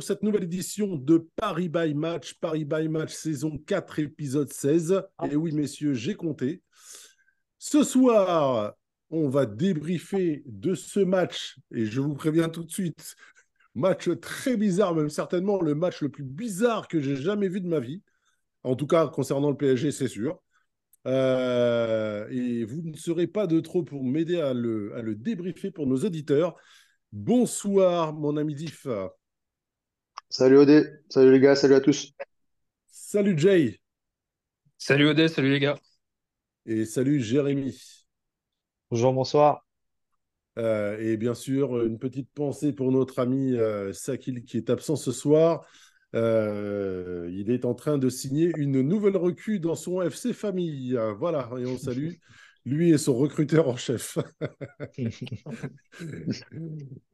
pour cette nouvelle édition de Paris by Match, Paris by Match saison 4, épisode 16. Et oui, messieurs, j'ai compté. Ce soir, on va débriefer de ce match, et je vous préviens tout de suite, match très bizarre, même certainement le match le plus bizarre que j'ai jamais vu de ma vie. En tout cas, concernant le PSG, c'est sûr. Euh, et vous ne serez pas de trop pour m'aider à le, à le débriefer pour nos auditeurs. Bonsoir, mon ami Diff. Salut Odé, salut les gars, salut à tous. Salut Jay. Salut Odé, salut les gars. Et salut Jérémy. Bonjour, bonsoir. Euh, et bien sûr, une petite pensée pour notre ami euh, Sakil qui est absent ce soir. Euh, il est en train de signer une nouvelle recrue dans son FC Famille. Voilà, et on salue lui et son recruteur en chef.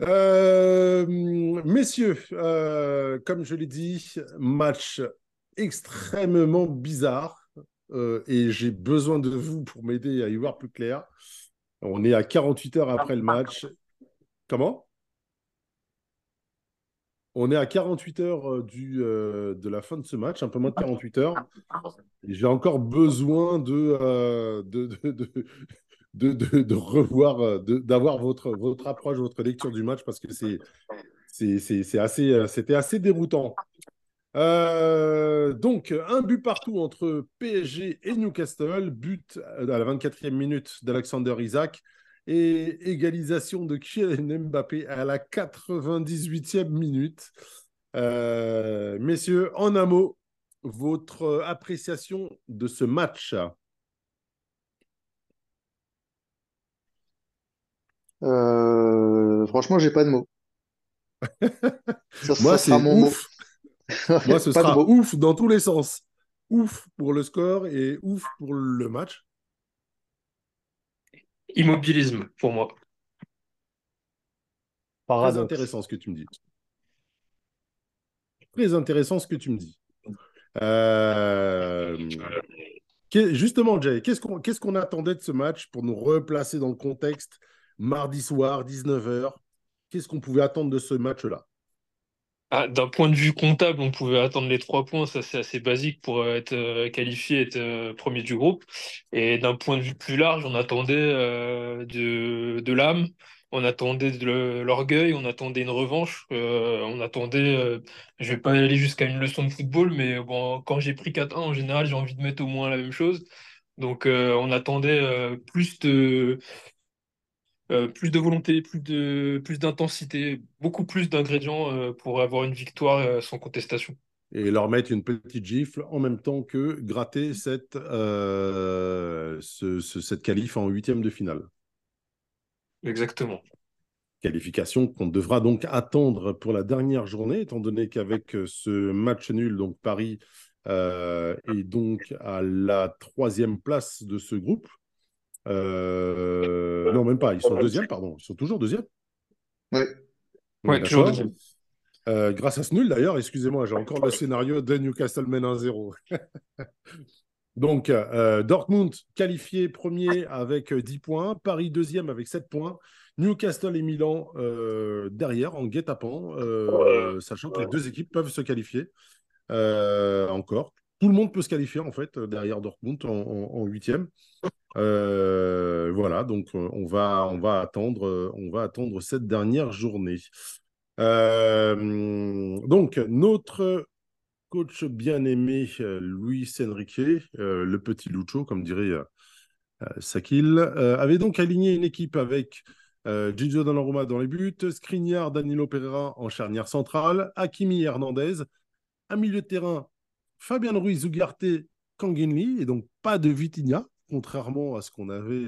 Euh, messieurs, euh, comme je l'ai dit, match extrêmement bizarre euh, et j'ai besoin de vous pour m'aider à y voir plus clair. On est à 48 heures après le match. Comment? On est à 48 heures du, de la fin de ce match, un peu moins de 48 heures. J'ai encore besoin de, de, de, de, revoir, d'avoir votre, votre approche, votre lecture du match parce que c'est, assez, c'était assez déroutant. donc, un but partout entre PSG et Newcastle, but à la 24e minute d'Alexander Isaac et égalisation de Kylian Mbappé à la 98e minute. Euh, messieurs, en un mot, votre appréciation de ce match? Euh, Franchement, j'ai pas de mots. Moi, c'est ouf. Moi, ce sera ouf dans tous les sens. Ouf pour le score et ouf pour le match. Immobilisme pour moi. Très intéressant ce que tu me dis. Très intéressant ce que tu me dis. Euh, justement, Jay, qu'est-ce qu'on attendait de ce match pour nous replacer dans le contexte mardi soir, 19h Qu'est-ce qu'on pouvait attendre de ce match-là? Ah, D'un point de vue comptable, on pouvait attendre les trois points, ça c'est assez basique pour euh, être euh, qualifié, être premier du groupe. Et d'un point de vue plus large, on attendait de, l'âme, on attendait de l'orgueil, on attendait une revanche, euh, on attendait, euh, je vais pas aller jusqu'à une leçon de football, mais bon, quand j'ai pris 4-1, en général, j'ai envie de mettre au moins la même chose. Donc euh, on attendait plus de plus de volonté, plus de plus d'intensité, beaucoup plus d'ingrédients pour avoir une victoire sans contestation. Et leur mettre une petite gifle en même temps que gratter cette, cette qualif en huitième de finale. Exactement. Qualification qu'on devra donc attendre pour la dernière journée, étant donné qu'avec euh, ce match nul, donc Paris euh, est donc à la troisième place de ce groupe. Euh, non, même pas, ils sont deuxième, pardon. Ils sont toujours deuxième Oui. Ouais, toujours deuxième. grâce à ce nul, d'ailleurs, excusez-moi, j'ai encore le scénario de Newcastle mène 1-0. Donc, euh, Dortmund qualifié premier avec 10 points, Paris deuxième avec 7 points, Newcastle et Milan euh, derrière en guet-apens, euh, sachant que les deux équipes peuvent se qualifier encore. Tout le monde peut se qualifier en fait derrière Dortmund en huitième. voilà, donc on va, on va attendre, on va attendre cette dernière journée. donc notre coach bien-aimé euh, Luis Enrique, euh, le petit Lucho, comme dirait euh, Sakil, avait donc aligné une équipe avec Gigio Donnarumma dans les buts, Skriniar, Danilo Pereira en charnière centrale, Hakimi Hernandez, à milieu de terrain, Fabien Ruiz, Ugarte, Kanginli, et donc pas de Vitinha, contrairement à ce qu'on avait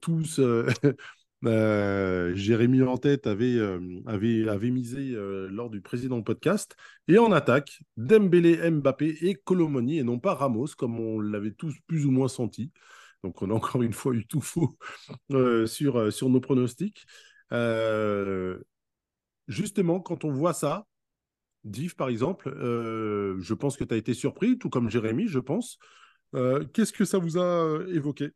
tous euh, Jérémy en tête avait, euh, avait, avait misé euh, lors du précédent podcast. Et en attaque, Dembélé, Mbappé et Colomoni, et non pas Ramos, comme on l'avait tous plus ou moins senti. Donc on a encore une fois eu tout faux sur, sur nos pronostics. justement, quand on voit ça, Div, par exemple, euh, je pense que tu as été surpris, tout comme Jérémy, je pense. Euh, qu'est-ce que ça vous a euh, évoqué?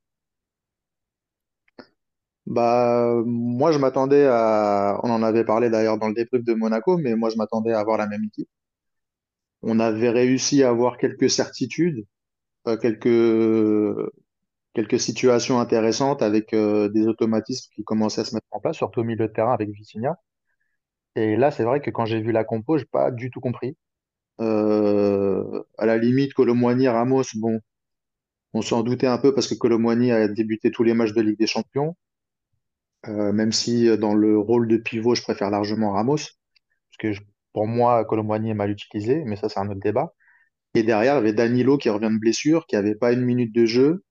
Bah, moi, je m'attendais à. On en avait parlé d'ailleurs dans le débrief de Monaco, mais moi, je m'attendais à avoir la même équipe. On avait réussi à avoir quelques certitudes, quelques, quelques situations intéressantes avec des automatismes qui commençaient à se mettre en place, surtout au milieu de terrain avec Vitinha. Et là, c'est vrai que quand j'ai vu la compo, j'ai pas du tout compris. Euh, à la limite, Colomboigny, Ramos, bon, on s'en doutait un peu parce que Colomboigny a débuté tous les matchs de Ligue des Champions. Euh, même si euh, dans le rôle de pivot, je préfère largement Ramos, parce que pour moi, Colomboigny est mal utilisé, mais ça, c'est un autre débat. Et derrière, il y avait Danilo qui revient de blessure, qui avait pas une minute de jeu,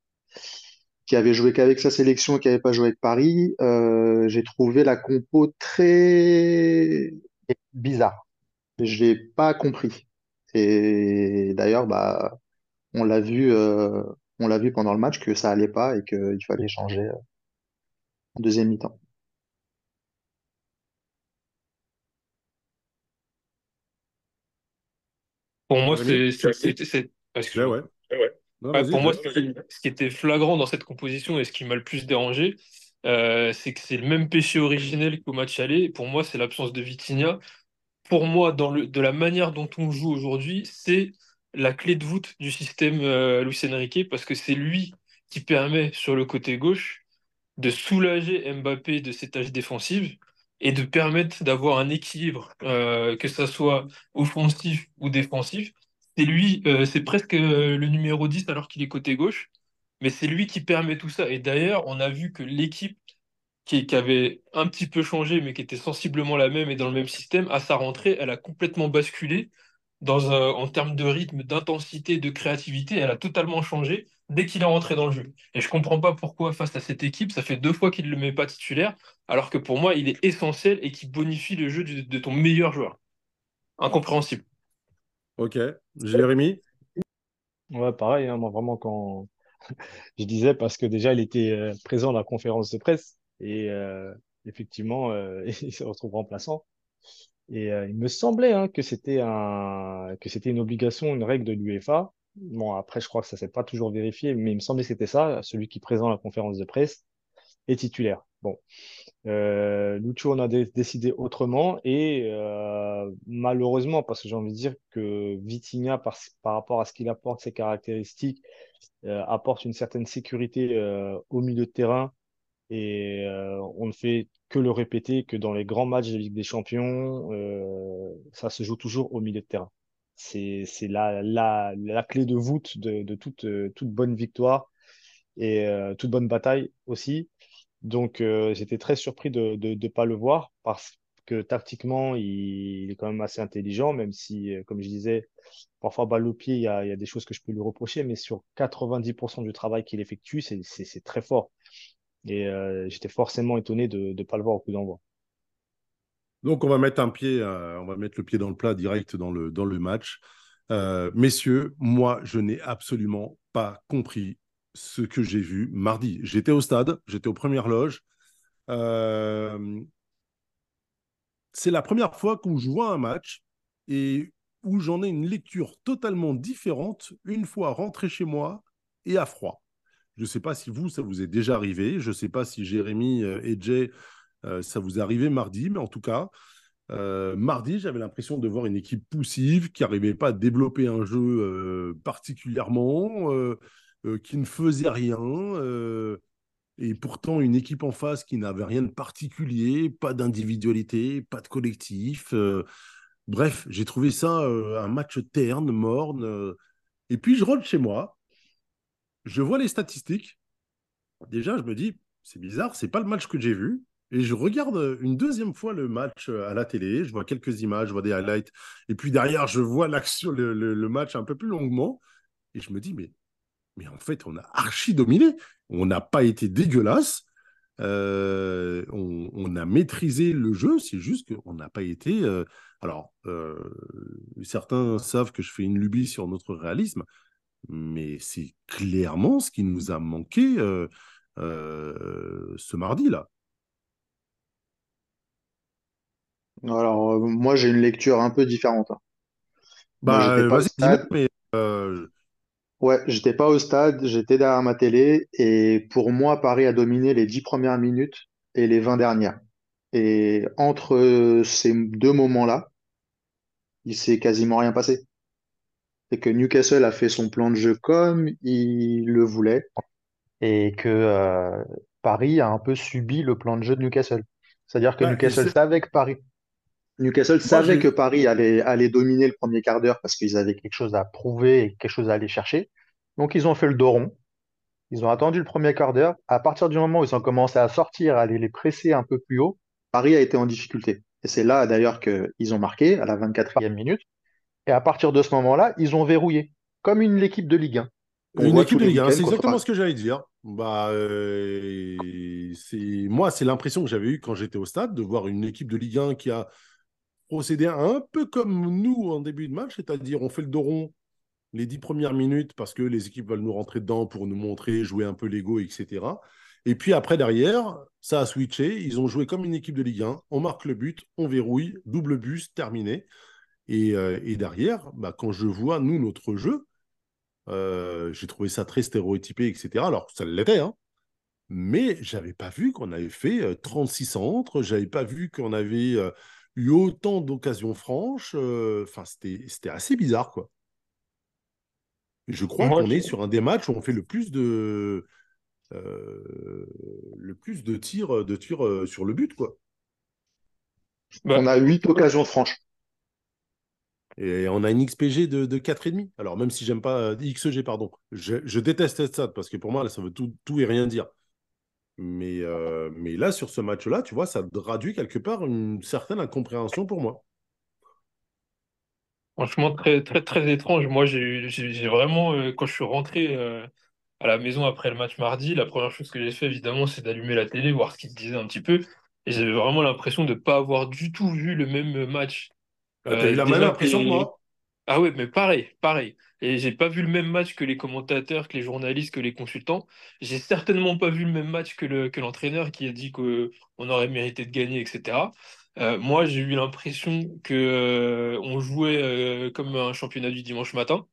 qui avait joué qu'avec sa sélection et qui avait pas joué avec Paris. Euh, j'ai trouvé la compo très bizarre. Je l'ai pas compris. Et d'ailleurs, bah, on l'a vu, euh, on l'a vu pendant le match que ça allait pas et qu'il fallait changer euh, en deuxième mi-temps. Pour moi, c'est, c'est, c'est- c'est- ouais. Non, Ouais, vas-y, pour moi, vas-y. ce qui, ce qui était flagrant dans cette composition et ce qui m'a le plus dérangé, euh, c'est que c'est le même péché originel qu'au match aller. Pour moi, c'est l'absence de Vitinha. Pour moi, dans le, de la manière dont on joue aujourd'hui, c'est la clé de voûte du système euh, Luis Enrique parce que c'est lui qui permet sur le côté gauche de soulager Mbappé de ses tâches défensives et de permettre d'avoir un équilibre, euh, que ça soit offensif ou défensif. C'est lui, euh, c'est presque euh, le numéro 10 alors qu'il est côté gauche, mais c'est lui qui permet tout ça. Et d'ailleurs, on a vu que l'équipe qui, avait un petit peu changé, mais qui était sensiblement la même et dans le même système, à sa rentrée, elle a complètement basculé en termes de rythme, d'intensité, de créativité. Elle a totalement changé dès qu'il est rentré dans le jeu. Et je comprends pas pourquoi, face à cette équipe, ça fait deux fois qu'il ne le met pas titulaire, alors que pour moi, il est essentiel et qui bonifie le jeu de, de ton meilleur joueur. Incompréhensible. Ok. Jérémy Ouais, pareil, hein, vraiment quand je disais parce que déjà il était euh, présent à la conférence de presse et euh, effectivement euh, il se retrouve remplaçant. Et il me semblait hein, que c'était un que c'était une obligation, une règle de l'UEFA. Bon, après, je crois que ça s'est pas toujours vérifié, mais il me semblait que c'était ça. Celui qui présente la conférence de presse est titulaire. Bon, euh, Lucho a dé- décidé autrement et euh, malheureusement, parce que j'ai envie de dire que Vitinha, par, rapport à ce qu'il apporte, ses caractéristiques, euh, apporte une certaine sécurité euh, au milieu de terrain et on ne fait que le répéter que dans les grands matchs de Ligue des Champions, ça se joue toujours au milieu de terrain. C'est, la, la, la clé de voûte de, de toute, toute bonne victoire et toute bonne bataille aussi. Donc, euh, j'étais très surpris de ne pas le voir parce que tactiquement, il, est quand même assez intelligent, même si, euh, comme je disais, parfois balle au pied, il y a, des choses que je peux lui reprocher, mais sur 90% du travail qu'il effectue, c'est très fort. Et euh, j'étais forcément étonné de ne pas le voir au coup d'envoi. Donc, on va mettre un pied, on va mettre le pied dans le plat direct dans le, match. Messieurs, moi, je n'ai absolument pas compris ce que j'ai vu mardi. J'étais au stade, j'étais aux premières loges. Euh, c'est la première fois où je vois un match et où j'en ai une lecture totalement différente une fois rentré chez moi et à froid. Je ne sais pas si vous, ça vous est déjà arrivé. Je ne sais pas si Jérémy euh, et Jay, euh, ça vous est arrivé mardi, mais en tout cas, mardi, j'avais l'impression de voir une équipe poussive qui n'arrivait pas à développer un jeu particulièrement, qui ne faisait rien. euh, et pourtant, une équipe en face qui n'avait rien de particulier, pas d'individualité, pas de collectif. euh, bref, j'ai trouvé ça euh, un match terne, morne. euh. et puis, je rentre chez moi, je vois les statistiques. Déjà, je me dis, c'est bizarre, c'est pas le match que j'ai vu. Et je regarde une deuxième fois le match à la télé, je vois quelques images, je vois des highlights. Et puis derrière, je vois l'action, le- le match un peu plus longuement. Et je me dis, mais, mais en fait, on a archi dominé. On n'a pas été dégueulasse. Euh, on, on a maîtrisé le jeu, c'est juste qu'on n'a pas été. euh, alors, euh, certains savent que je fais une lubie sur notre réalisme, mais c'est clairement ce qui nous a manqué ce mardi-là. Alors, moi, j'ai une lecture un peu différente. hein. Bah, vas-y, mais Ouais, j'étais pas au stade, j'étais derrière ma télé. Et pour moi, Paris a dominé les dix premières minutes et les 20 dernières. Et entre ces deux moments-là, il s'est quasiment rien passé. C'est que Newcastle a fait son plan de jeu comme il le voulait. Et que euh, Paris a un peu subi le plan de jeu de Newcastle. C'est-à-dire que bah, Newcastle savait que Paris Newcastle moi, savait que. Paris allait, allait dominer le premier quart d'heure parce qu'ils avaient quelque chose à prouver et quelque chose à aller chercher. Donc, ils ont fait le dos rond. Ils ont attendu le premier quart d'heure. À partir du moment où ils ont commencé à sortir, à aller les presser un peu plus haut, Paris a été en difficulté. Et c'est là, d'ailleurs, qu'ils ont marqué à la 24e minute. Et à partir de ce moment-là, ils ont verrouillé, comme une équipe de Ligue 1 qu'on Une équipe de Ligue 1, week-ends c'est exactement Paris. ce que j'allais dire. Bah, euh, c'est moi, c'est l'impression que j'avais eue quand j'étais au stade de voir une équipe de Ligue 1 qui a procédé un peu comme nous en début de match, c'est-à-dire on fait le dos rond les dix premières minutes parce que les équipes veulent nous rentrer dedans pour nous montrer, jouer un peu l'ego, etc. Et puis après, derrière, ça a switché. Ils ont joué comme une équipe de Ligue 1. On marque le but, on verrouille, double bus, terminé. Et, euh, derrière, bah, quand je vois, nous, notre jeu, euh, j'ai trouvé ça très stéréotypé, etc. Alors, ça l'était, hein. Mais j'avais pas vu qu'on avait fait euh, 36 centres, j'avais pas vu qu'on avait euh, eu autant d'occasions franches. euh, Enfin, c'était c'était assez bizarre, quoi. Je crois Moi, qu'on je- est sur un des matchs où on fait le plus de, euh, le plus de tirs, de tirs euh, sur le but, quoi. bah, On a huit occasions franches. Et on a une XPG de, de 4,5. Alors, même si j'aime pas, XG, pardon, je, je déteste cette stat parce que pour moi, là, ça veut tout, tout et rien dire. Mais, euh, mais là, sur ce match-là, tu vois, ça traduit quelque part une certaine incompréhension pour moi. franchement, très, très, très étrange. Moi, j'ai vraiment, euh, quand je suis rentré euh, à la maison après le match mardi, la première chose que j'ai fait, évidemment, c'est d'allumer la télé, voir ce qu'il disait un petit peu. Et j'avais vraiment l'impression de ne pas avoir du tout vu le même match. Ah, T'as eu la même impression que moi? Ah ouais, mais pareil, pareil. Et j'ai pas vu le même match que les commentateurs, que les journalistes, que les consultants. J'ai certainement pas vu le même match que le, que l'entraîneur qui a dit qu'on aurait mérité de gagner, etc. Euh, moi, j'ai eu l'impression que euh, on jouait euh, comme un championnat du dimanche matin.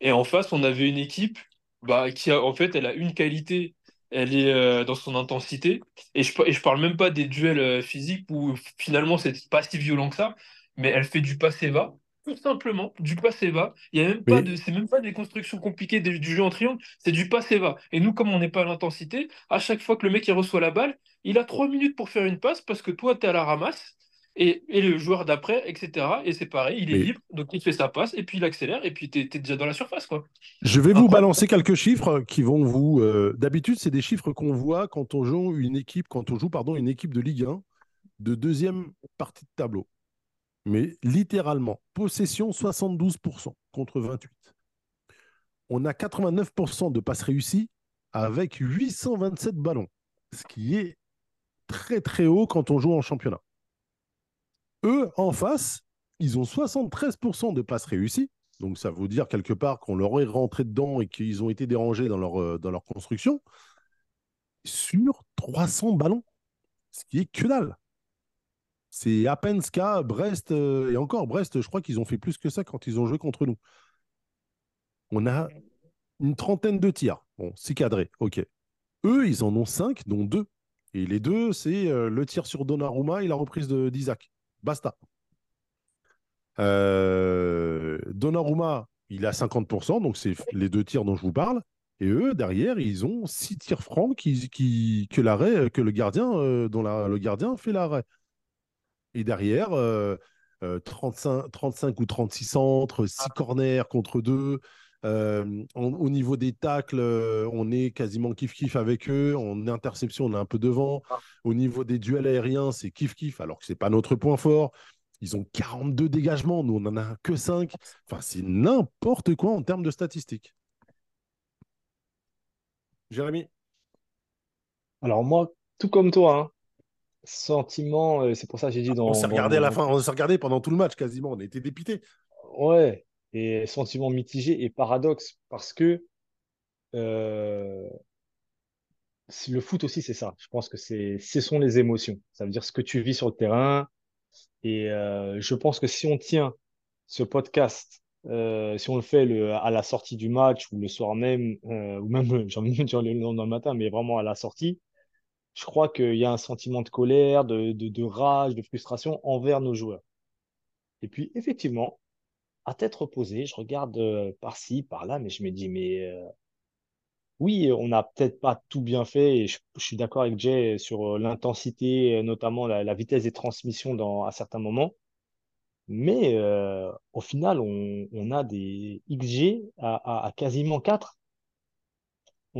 Et en face, on avait une équipe bah, qui a, en fait, elle a une qualité, elle est dans son intensité. Et je, et je parle même pas des duels physiques où finalement c'est pas si violent que ça, mais elle fait du passe-et-va, tout simplement, du passe-et-va. Il y a même pas de, c'est même pas des constructions compliquées du, du jeu en triangle, c'est du passe-et-va. Et nous, comme on n'est pas à l'intensité, à chaque fois que le mec il reçoit la balle, il a trois minutes pour faire une passe parce que toi, tu es à la ramasse. Et, et le joueur d'après, etc. Et c'est pareil, il est libre, donc il fait sa passe, et puis il accélère, et puis t'es, t'es déjà dans la surface, quoi. je vais vous balancer quelques chiffres qui vont vous. euh, D'habitude, c'est des chiffres qu'on voit quand on joue une équipe, quand on joue pardon, une équipe de Ligue 1 de deuxième partie de tableau. Mais littéralement, possession 72% contre 28. On a 89% de passes réussies avec 827 ballons, ce qui est très très haut quand on joue en championnat. Eux, en face, ils ont 73% de passes réussies. Donc ça veut dire quelque part qu'on leur est rentré dedans et qu'ils ont été dérangés dans leur, euh, construction sur 300 ballons, ce qui est que dalle. C'est à peine Brest, euh, et encore Brest, je crois qu'ils ont fait plus que ça quand ils ont joué contre nous. On a une trentaine de tirs. Bon, c'est cadré, ok. Eux, ils en ont cinq, dont deux. Et les deux, c'est euh, le tir sur Donnarumma et la reprise d'Isaac. Basta. Euh, Donnarumma, il a 50%, donc c'est les deux tirs dont je vous parle. Et eux, derrière, ils ont six tirs francs qui, que, l'arrêt, que le gardien, euh, dont le gardien fait l'arrêt. Et derrière, euh, euh, 35, 35 ou 36 centres, 6 corners contre 2. au niveau des tacles, euh, on est quasiment kiff-kiff avec eux. En interception, on est un peu devant. Au niveau des duels aériens, c'est kiff-kiff, alors que ce n'est pas notre point fort. Ils ont 42 dégagements, nous, on n'en a que 5. Enfin, c'est n'importe quoi en termes de statistiques. Jérémy? Alors moi, tout comme toi, hein, sentiment, euh, c'est pour ça que j'ai dit On dans, s'est dans regardé à la fin, on s'est regardé pendant tout le match quasiment, on était dépités. Ouais, et sentiment mitigé et paradoxe, parce que euh, le foot aussi, c'est ça. Je pense que c'est, ce sont les émotions. Ça veut dire ce que tu vis sur le terrain, Et euh, je pense que si on tient ce podcast, euh, si on le fait le, à la sortie du match ou le soir même, ou même, j'ai envie de dire le lendemain matin, mais vraiment à la sortie, je crois qu'il y a un sentiment de colère, de, rage, de frustration envers nos joueurs. Et puis, effectivement, à tête reposée, je regarde euh, par-ci, par-là, mais je me dis, mais euh, oui, on n'a peut-être pas tout bien fait, et je, suis d'accord avec Jay sur euh, l'intensité, notamment la, vitesse des transmissions dans, à certains moments. Mais au final, on, a des XG à, à quasiment 4.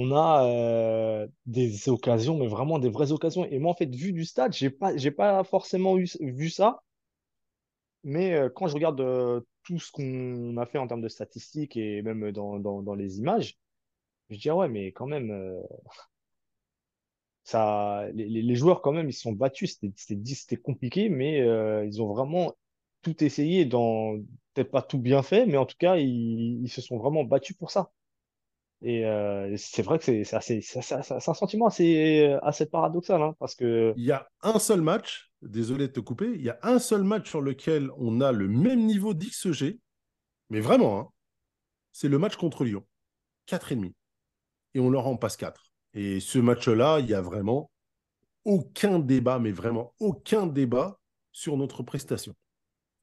On a euh, des occasions, mais vraiment des vraies occasions. Et moi, en fait, vu du stade, j'ai pas, pas forcément vu ça. Mais euh, quand je regarde euh, tout ce qu'on a fait en termes de statistiques et même dans, dans, les images, je dis, ah ouais, mais quand même, ça, les, les joueurs, quand même, ils se sont battus. C'était, compliqué, mais ils ont vraiment tout essayé peut-être pas tout bien fait, mais en tout cas, ils, ils se sont vraiment battus pour ça. Et euh, c'est vrai que c'est assez, un sentiment assez, assez paradoxal, hein, parce que, Il y a un seul match, désolé de te couper, il y a un seul match sur lequel on a le même niveau d'XG, mais vraiment, hein, c'est le match contre Lyon. 4,5. Et on leur en passe 4. Et ce match-là, il y a vraiment aucun débat, mais vraiment aucun débat sur notre prestation.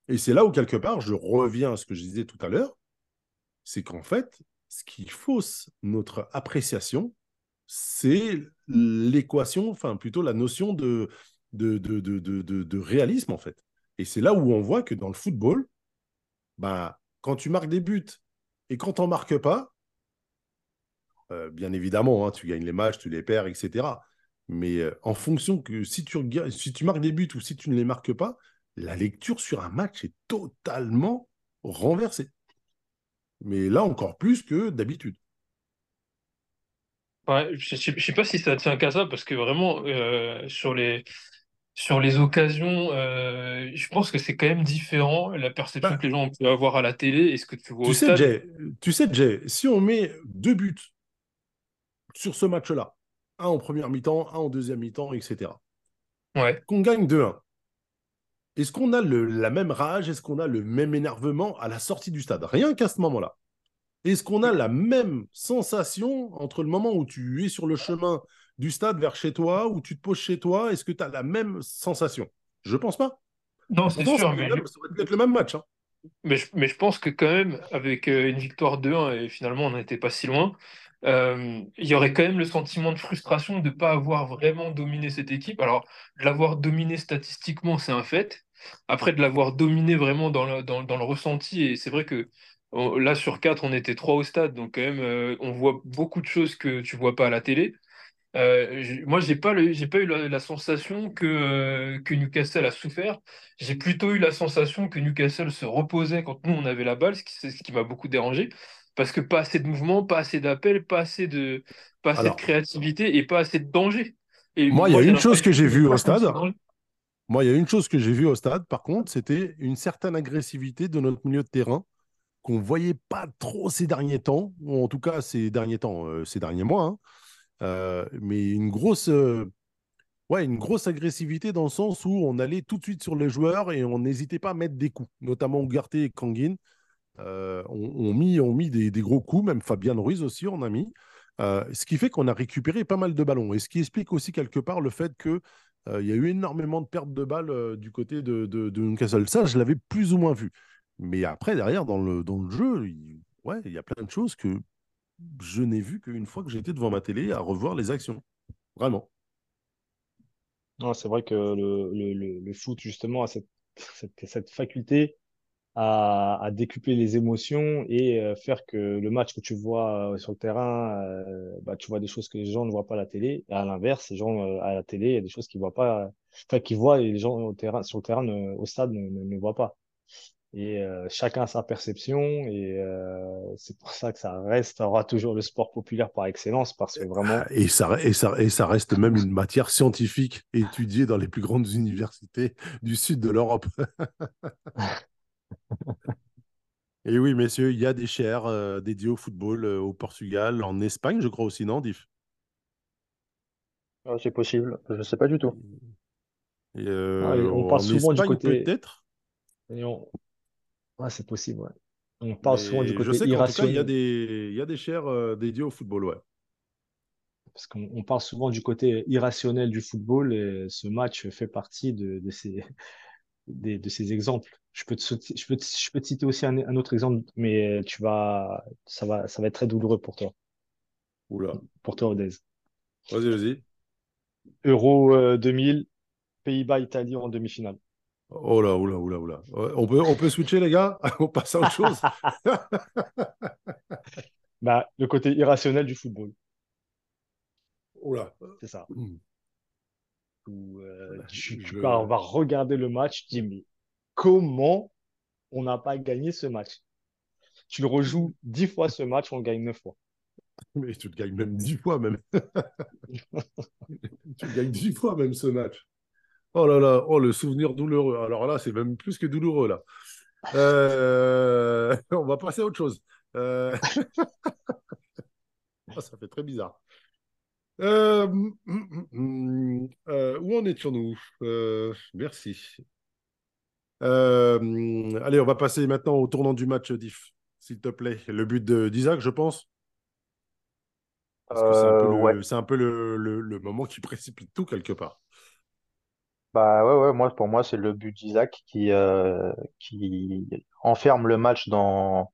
Et c'est là où, quelque part, je reviens à ce que je disais tout à l'heure, c'est qu'en fait, ce qui fausse notre appréciation, c'est l'équation, enfin plutôt la notion de, réalisme, en fait. Et c'est là où on voit que dans le football, bah, quand tu marques des buts et quand tu marques pas, euh, bien évidemment, hein, tu gagnes les matchs, tu les perds, etc. Mais euh, en fonction que si tu marques des buts ou si tu ne les marques pas, la lecture sur un match est totalement renversée. Mais là, encore plus que d'habitude. Ouais, je je sais pas si ça tient qu'à ça, parce que vraiment, euh, sur les, sur les occasions, euh, je pense que c'est quand même différent la perception Bah, que les gens peuvent avoir à la télé et ce que tu vois tu au sais, stade. Jay, tu sais, Jay, si on met deux buts sur ce match-là, un en première mi-temps, un en deuxième mi-temps, etc., Ouais. qu'on gagne 2-1, est-ce qu'on a le- la même rage, est-ce qu'on a le même énervement à la sortie du stade? Rien qu'à ce moment-là. Est-ce qu'on a la même sensation entre le moment où tu es sur le chemin du stade vers chez toi, où tu te poses chez toi? Est-ce que tu as la même sensation? Je pense pas. Non, c'est ça sûr, mais même- ça pu être le même match. hein. Mais je, mais je pense que quand même, avec euh, une victoire 2-1, et finalement on n'était pas si loin, euh, il y aurait quand même le sentiment de frustration de ne pas avoir vraiment dominé cette équipe. Alors, l'avoir dominé statistiquement, c'est un fait. Après, de l'avoir dominé vraiment dans le, dans, dans le ressenti, et c'est vrai que on- là, sur 4 on était 3 au stade, donc quand même, euh, on voit beaucoup de choses que tu vois pas à la télé. Euh, moi, j'ai pas le- pas eu la, la sensation que, euh, que Newcastle a souffert. J'ai plutôt eu la sensation que Newcastle se reposait quand nous on avait la balle, ce qui, c'est ce qui m'a beaucoup dérangé, parce que pas assez de mouvement, pas assez d'appels, pas assez de, pas assez de créativité et pas assez de danger. Et moi, il y a une chose que j'ai vue au stade. Moi, il y a une chose que j'ai vue au stade, par contre, c'était une certaine agressivité de notre milieu de terrain qu'on voyait pas trop ces derniers temps, ou en tout cas ces derniers temps, euh, ces derniers mois. hein. Euh, mais une grosse, euh, ouais, une grosse agressivité dans le sens où on allait tout de suite sur les joueurs et on n'hésitait pas à mettre des coups, notamment Ugarte et Kangin. On, mis, on mis des, des gros coups, même Fabian Ruiz aussi, on a mis. Ce qui fait qu'on a récupéré pas mal de ballons. Et ce qui explique aussi quelque part le fait que il y a eu énormément de pertes de balles euh, du côté de, de, de Newcastle. Ça, je l'avais plus ou moins vu. Mais après, derrière, dans le, dans le jeu, il, ouais, y a plein de choses que je n'ai vu qu'une fois que j'étais devant ma télé à revoir les actions. Vraiment. c'est vrai que le, le, le, le foot, justement, a cette, cette, cette faculté à, à décupler les émotions et euh, faire que le match que tu vois euh, sur le terrain, euh, bah, tu vois des choses que les gens ne voient pas à la télé. À l'inverse, les gens euh, à la télé, il y a des choses qu'ils voient pas, enfin, qu'ils voient et les gens au terrain, sur le terrain, ne- au stade, ne, ne, ne voient pas. Et euh, chacun a sa perception et euh, c'est pour ça que ça restera toujours le sport populaire par excellence parce que vraiment, Et ça, et, ça, et ça reste même une matière scientifique étudiée dans les plus grandes universités du sud de l'Europe. Et oui, messieurs, il y a des chaires euh, dédiées au football euh, au Portugal, en Espagne, je crois aussi, non, Diff Ah, c'est possible, je sais pas du tout. Et, euh, Ah, et on en parle souvent du Espagne, côté. peut-être? et on- Ouais, c'est possible, ouais. On parle souvent du Mais je côté sais qu'en tout cas, il y a irrationnel. des, il y a des chairs euh, dédiées au football, ouais. Parce qu'on on parle souvent du côté irrationnel du football et ce match fait partie de, de ces, des- de ces exemples. Je peux te, sauter- je peux te, je peux te citer aussi un, un autre exemple, mais tu vas, ça va, ça va être très douloureux pour toi, Oula. pour toi, Odez. Vas-y, vas-y. Euro euh, 2000, Pays-Bas-Italie en demi-finale. Oh là, oula, oula, oula. On peut, on peut switcher, les gars? On passe à autre chose? Bah, le côté irrationnel du football, Oula. c'est ça. Hmm. Où, euh, tu, tu Je- pars, on va regarder le match, tu dis, mais comment on n'a pas gagné ce match? Tu le rejoues dix fois ce match, on le gagne neuf fois. Mais tu te gagnes même dix fois, même. Tu gagnes dix fois, même, ce match. Oh là là, oh, le souvenir douloureux. Alors là, c'est même plus que douloureux, là. Euh, On va passer à autre chose. Euh, ah, ça fait très bizarre. Euh, hum, hum, euh, où en étions-nous? Merci. Euh, allez, on va passer maintenant au tournant du match, Diff, s'il te plaît. Le but de- d'Isaac, je pense. Parce que c'est un peu, Euh, le, ouais. c'est un peu le, le- le moment qui précipite tout quelque part. Bah ouais, ouais, moi, pour moi, c'est le but d'Isaac qui, euh, qui enferme le match dans,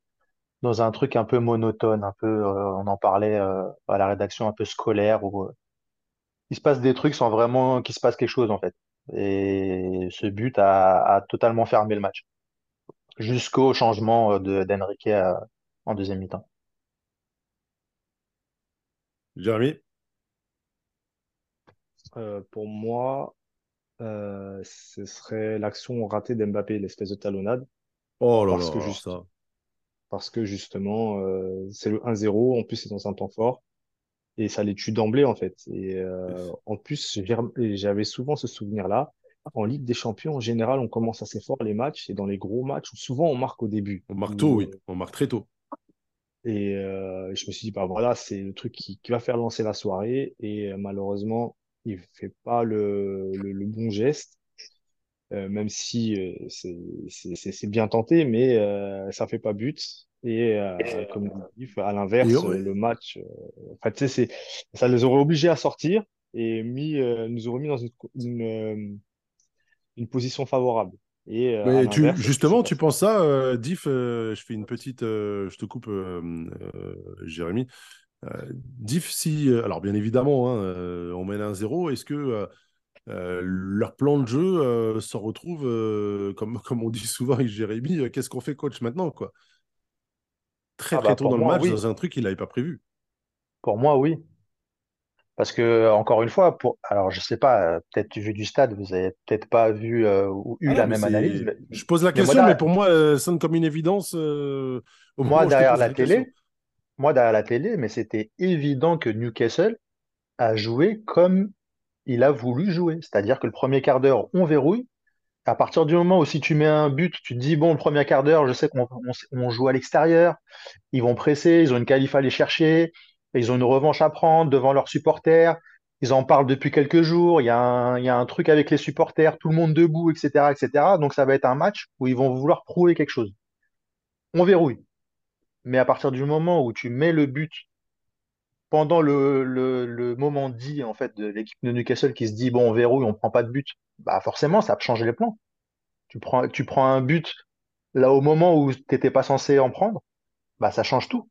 dans un truc un peu monotone, un peu, euh, on en parlait euh, à la rédaction, un peu scolaire, où il se passe des trucs sans vraiment qu'il se passe quelque chose, en fait. Et ce but a, a totalement fermé le match, jusqu'au changement euh, de d'Enrique euh, en deuxième mi-temps. Jérémy? Euh, pour moi, euh, ce serait l'action ratée d'Mbappé, l'espèce de talonnade, Oh là parce là, que juste, ça. parce que justement, euh, c'est le 1-0, en plus c'est dans un temps fort, et ça les tue d'emblée en fait. Et euh, en plus, et j'avais souvent ce souvenir-là. En Ligue des Champions, en général, on commence assez fort les matchs, et dans les gros matchs, souvent on marque au début. On marque Où, tôt, oui. On marque très tôt. Et euh, je me suis dit, bah voilà, c'est le truc qui, qui va faire lancer la soirée. Et euh, malheureusement, il fait pas le, le, le bon geste, même si c'est bien tenté, mais ça fait pas but. Et euh, comme dit, à l'inverse, ouais. le match, euh, enfin, tu sais, c'est, ça les aurait obligés à sortir et mis, euh, nous aurait mis dans une, une, euh, une position favorable. Et euh, tu, justement, tu penses ça, euh, Diff, euh, je fais une petite, euh, je te coupe, euh, euh, Jérémy. Euh, Diff, si, euh, alors bien évidemment, hein, euh, on mène un 0 est-ce que euh, euh, leur plan de jeu euh, s'en retrouve, euh, comme, comme on dit souvent avec Jérémy, euh, qu'est-ce qu'on fait coach maintenant, quoi? Très Ah très bah tôt pour dans le match, oui. dans un truc qu'il n'avait pas prévu. Pour moi, oui. Parce que, encore une fois, pour... alors je sais pas, euh, peut-être vu du stade, vous avez peut-être pas vu euh, ou eu Ah la même analyse, mais, Je pose la mais moi, question, mais pour moi, euh, sonne comme une évidence euh, au moi, derrière la la télé, moi, derrière la télé, mais c'était évident que Newcastle a joué comme il a voulu jouer. C'est-à-dire que le premier quart d'heure, on verrouille. À partir du moment où si tu mets un but, tu te dis, bon, le premier quart d'heure, je sais qu'on on, on joue à l'extérieur, ils vont presser, ils ont une qualif à aller chercher, ils ont une revanche à prendre devant leurs supporters, ils en parlent depuis quelques jours, il y a un, il y a un truc avec les supporters, tout le monde debout, etc., etc. Donc ça va être un match où ils vont vouloir prouver quelque chose. On verrouille. Mais à partir du moment où tu mets le but pendant le, moment dit en fait de l'équipe de Newcastle qui se dit bon on verrouille, on prend pas de but, bah forcément ça change les plans. Tu prends, un but là au moment où tu n'étais pas censé en prendre, bah ça change tout.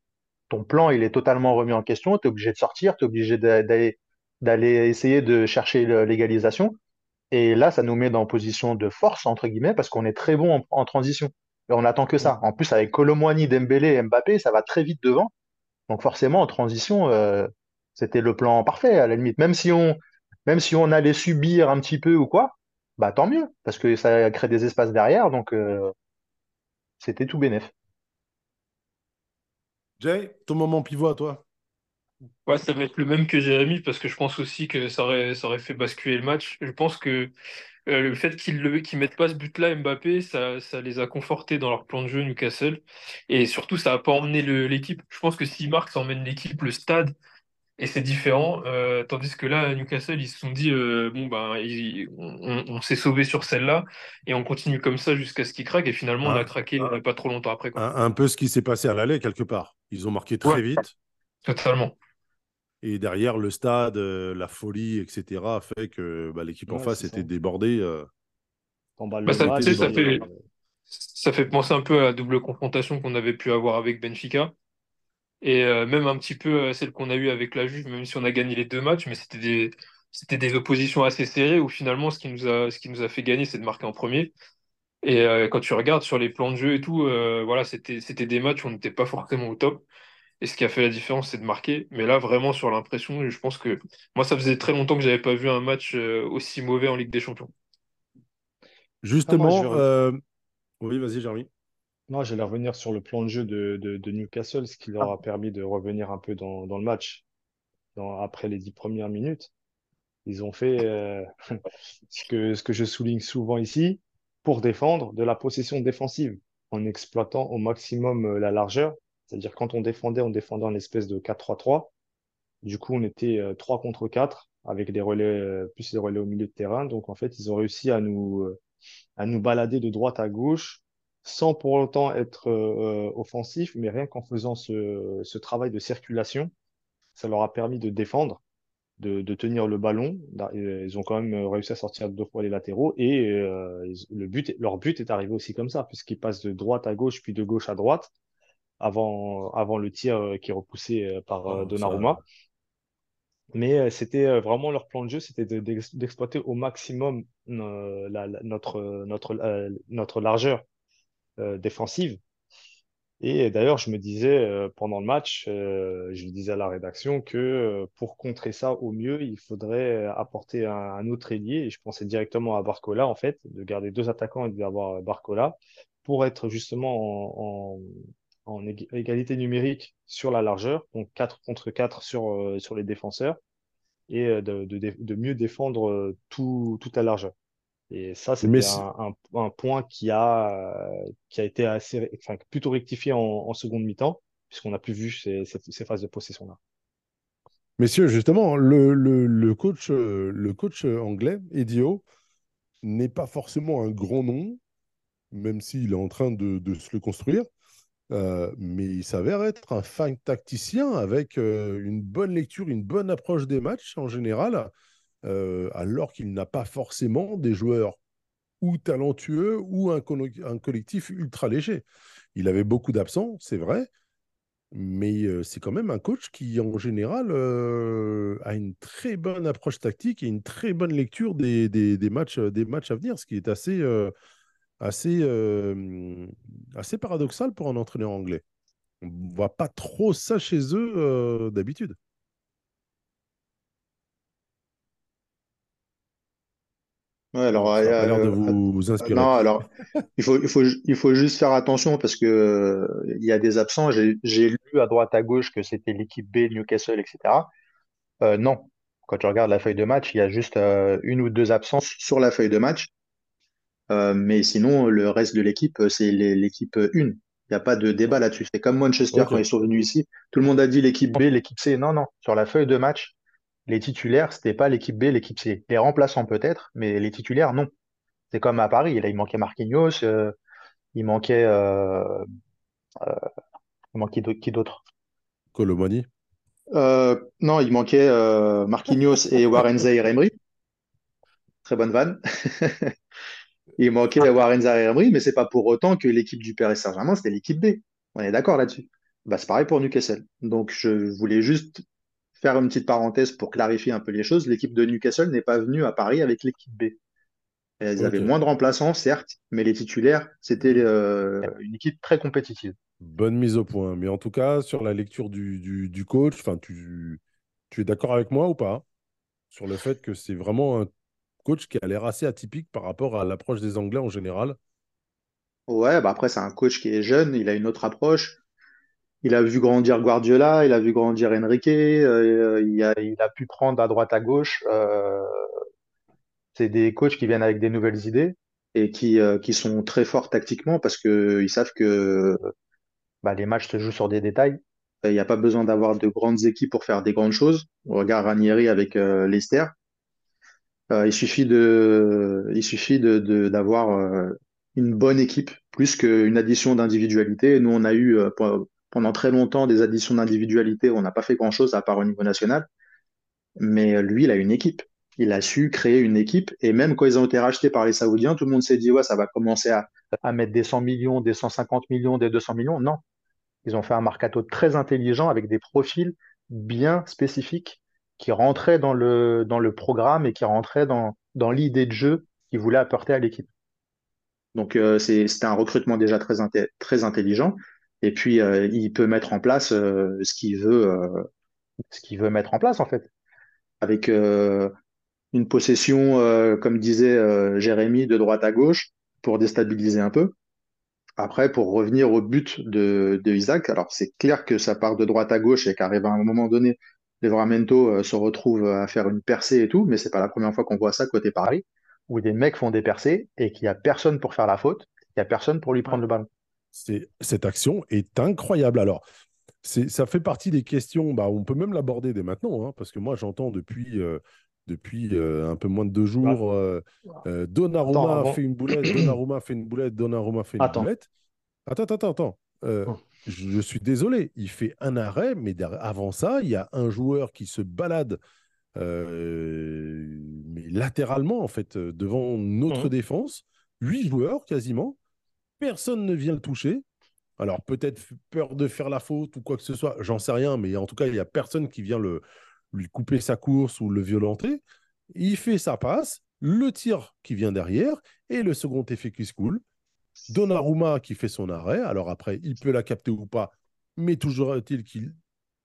Ton plan il est totalement remis en question, tu es obligé de sortir, tu es obligé d'a- d'aller essayer de chercher l'égalisation. Et là, ça nous met dans position de force, entre guillemets, parce qu'on est très bon en, transition. Et on attend que ça. En plus, avec Colomwani, Dembélé et Mbappé, ça va très vite devant. Donc forcément, en transition, euh, c'était le plan parfait, à la limite. Même si on, même si on allait subir un petit peu ou quoi, bah tant mieux, parce que ça crée des espaces derrière, donc euh, c'était tout bénef. Jay, ton moment pivot à toi. Ouais, ça va être le même que Jérémy parce que je pense aussi que ça aurait, ça aurait fait basculer le match. Je pense que euh, le fait qu'ils ne qu'ils mettent pas ce but-là, Mbappé, ça, ça les a confortés dans leur plan de jeu, Newcastle. Et surtout, ça n'a pas emmené l'équipe. Je pense que marquent, ça emmène l'équipe, le stade. Et c'est différent, euh, tandis que là, Newcastle, ils se sont dit, euh, bon, ben, ils- on, on s'est sauvé sur celle-là, et on continue comme ça jusqu'à ce qu'il craque, et finalement, on a Un, craqué euh, pas trop longtemps après, quoi. un- un peu ce qui s'est passé à l'aller, quelque part. Ils ont marqué Ouais, très vite. totalement. Et derrière, le stade, euh, la folie, etc., a fait que bah, l'équipe en face était ça. débordée. euh, Bah, le ça, fait, euh, ça fait penser un peu à la double confrontation qu'on avait pu avoir avec Benfica. Et euh, même un petit peu euh, celle qu'on a eue avec la Juve, même si on a gagné les deux matchs, mais c'était des, c'était des oppositions assez serrées où finalement ce qui nous a, ce qui nous a fait gagner, c'est de marquer en premier. Et euh, quand tu regardes sur les plans de jeu et tout, euh, voilà, c'était, c'était des matchs où on n'était pas forcément au top. Et ce qui a fait la différence, c'est de marquer. Mais là, vraiment, sur l'impression, je pense que moi, ça faisait très longtemps que j'avais pas vu un match euh, aussi mauvais en Ligue des Champions. ah, moi, je Justement, re- euh, oui, vas-y, Jérémy. moi, j'allais revenir sur le plan de jeu de, de, de Newcastle, ce qui leur a permis de revenir un peu dans, dans le match dans, après les dix premières minutes. Ils ont fait euh, ce que, ce que je souligne souvent ici, pour défendre de la possession défensive, en exploitant au maximum la largeur. C'est-à-dire quand on défendait, on défendait en espèce de 4-3-3. Du coup, on était euh, 3 contre 4 avec des relais, euh, plus des relais au milieu de terrain. Donc, en fait, ils ont réussi à nous, euh, à nous balader de droite à gauche sans pour autant être euh, euh, offensif, mais rien qu'en faisant ce, travail de circulation, ça leur a permis de défendre de, tenir le ballon. Ils ont quand même réussi à sortir deux fois les latéraux et euh, leur but est arrivé aussi comme ça, puisqu'ils passent de droite à gauche puis de gauche à droite avant, avant le tir euh, qui est repoussé euh, par euh, ça, Donnarumma. Mais c'était vraiment leur plan de jeu, c'était de- d'ex- d'exploiter au maximum euh, la- la- notre, notre, euh, notre largeur euh, défensive. Et d'ailleurs, je me disais pendant le match, je le disais à la rédaction que pour contrer ça au mieux, il faudrait apporter un, un autre ailier. Et je pensais directement à Barcola, en fait, de garder deux attaquants et d'avoir Barcola pour être justement en, en, en ég- égalité numérique sur la largeur, donc 4 contre 4 sur, euh, sur les défenseurs et euh, de, de, mieux défendre euh, tout, toute la largeur. Et ça, c'était un, un, un point qui a, qui a été assez, enfin, plutôt rectifié en, en seconde mi-temps, puisqu'on n'a plus vu ces, ces, ces phases de possession-là. Messieurs, justement, le, le, le coach, le coach anglais, Edio, n'est pas forcément un grand nom, même s'il est en train de, de se le construire, euh, mais il s'avère être un fin tacticien avec euh, une bonne lecture, une bonne approche des matchs en général, euh, alors qu'il n'a pas forcément des joueurs ou talentueux ou un, collectif ultra léger. Il avait beaucoup d'absents, c'est vrai, mais c'est quand même un coach qui, en général, a une très bonne approche tactique et une très bonne lecture des, matchs, des matchs à venir, ce qui est assez, assez, euh, assez paradoxal pour un entraîneur anglais. On ne voit pas trop ça chez eux euh, d'habitude. Ouais, alors, Ça n'a pas l'air de vous, vous inspirer. non, alors, il faut, il faut, il faut juste faire attention parce que euh, il y a des absents. J'ai, j'ai lu à droite à gauche que c'était l'équipe B, Newcastle, etc. Euh, non. Quand tu regardes la feuille de match, il y a juste euh, une ou deux absences sur la feuille de match. Euh, mais sinon, le reste de l'équipe, euh, c'est l'équipe 1. Il n'y a pas de débat là-dessus. C'est comme Manchester quand ils sont venus ici. Tout le monde a dit l'équipe B, l'équipe C. Non, non. Sur la feuille de match, les titulaires, c'était pas l'équipe B, l'équipe C. Les remplaçants peut-être, mais les titulaires, non. C'est comme à Paris. Là, il manquait Marquinhos, euh, il manquait, euh, il manquait qui d'autre? Colomani. Non, il manquait Marquinhos et Warren Zaïre-Emery. Très bonne vanne. Il manquait Warren Zaïre-Emery, mais c'est pas pour autant que l'équipe du Paris Saint-Germain, c'était l'équipe B. On est d'accord là-dessus. Bah, c'est pareil pour Newcastle. Donc, je voulais juste faire une petite parenthèse pour clarifier un peu les choses. L'équipe de Newcastle n'est pas venue à Paris avec l'équipe B. Ils avaient moins de remplaçants, certes, mais les titulaires, c'était euh, une équipe très compétitive. Bonne mise au point. Mais en tout cas, sur la lecture du, du, du coach, tu, tu es d'accord avec moi ou pas sur le fait que c'est vraiment un coach qui a l'air assez atypique par rapport à l'approche des Anglais en général. Ouais, bah après, c'est un coach qui est jeune, il a une autre approche. Il a vu grandir Guardiola, il a vu grandir Enrique, euh, il a, pu prendre à droite à gauche. euh, c'est des coachs qui viennent avec des nouvelles idées et qui, euh, sont très forts tactiquement parce que ils savent que bah, les matchs se jouent sur des détails. Il n'y a pas besoin d'avoir de grandes équipes pour faire des grandes choses. On regarde Ranieri avec Leicester. Euh, il suffit de, de, d'avoir euh, une bonne équipe plus qu'une addition d'individualité. Nous, on a eu euh, pe- pendant très longtemps des additions d'individualité. On n'a pas fait grand-chose à part au niveau national. Mais lui, il a une équipe. Il a su créer une équipe. Et même quand ils ont été rachetés par les Saoudiens, tout le monde s'est dit, ouais, ça va commencer à, à mettre des 100 millions, des 150 millions, des 200 millions. Non. Ils ont fait un mercato très intelligent avec des profils bien spécifiques qui rentraient dans le, dans le programme et qui rentraient dans, dans l'idée de jeu qu'ils voulaient apporter à l'équipe. Donc, euh, c'est, c'était un recrutement déjà très, très intelligent. Et puis, euh, il peut mettre en place euh, ce qu'il veut, ce qu'il veut mettre en place, en fait. Avec une possession, comme disait Jérémy, de droite à gauche pour déstabiliser un peu. Après, pour revenir au but de, de Isaac, alors c'est clair que ça part de droite à gauche et qu'arrive à un moment donné, Livramento euh, se retrouve à faire une percée et tout, mais c'est pas la première fois qu'on voit ça côté Paris, où des mecs font des percées et qu'il y a personne pour faire la faute, il y a personne pour lui prendre le ballon. C'est, cette action est incroyable. Alors, ça fait partie des questions, bah, on peut même l'aborder dès maintenant, hein, parce que moi j'entends depuis, euh, depuis euh, un peu moins de deux jours, euh, euh, Donnarumma Attends, avant- fait une boulette, Donnarumma fait une boulette, Donnarumma fait une Attends. boulette. Attends, attends, attends. Euh, Oh. Je, suis désolé, il fait un arrêt, mais avant ça, il y a un joueur qui se balade euh, mais latéralement, en fait, euh, devant notre Mhm. défense. Huit joueurs quasiment. Personne ne vient le toucher. Alors peut-être peur de faire la faute ou quoi que ce soit, j'en sais rien, mais en tout cas, il n'y a personne qui vient le, lui couper sa course ou le violenter. Il fait sa passe, le tir qui vient derrière et le second effet qui se coule. Donnarumma qui fait son arrêt. Alors après, il peut la capter ou pas, mais toujours est-il qu'il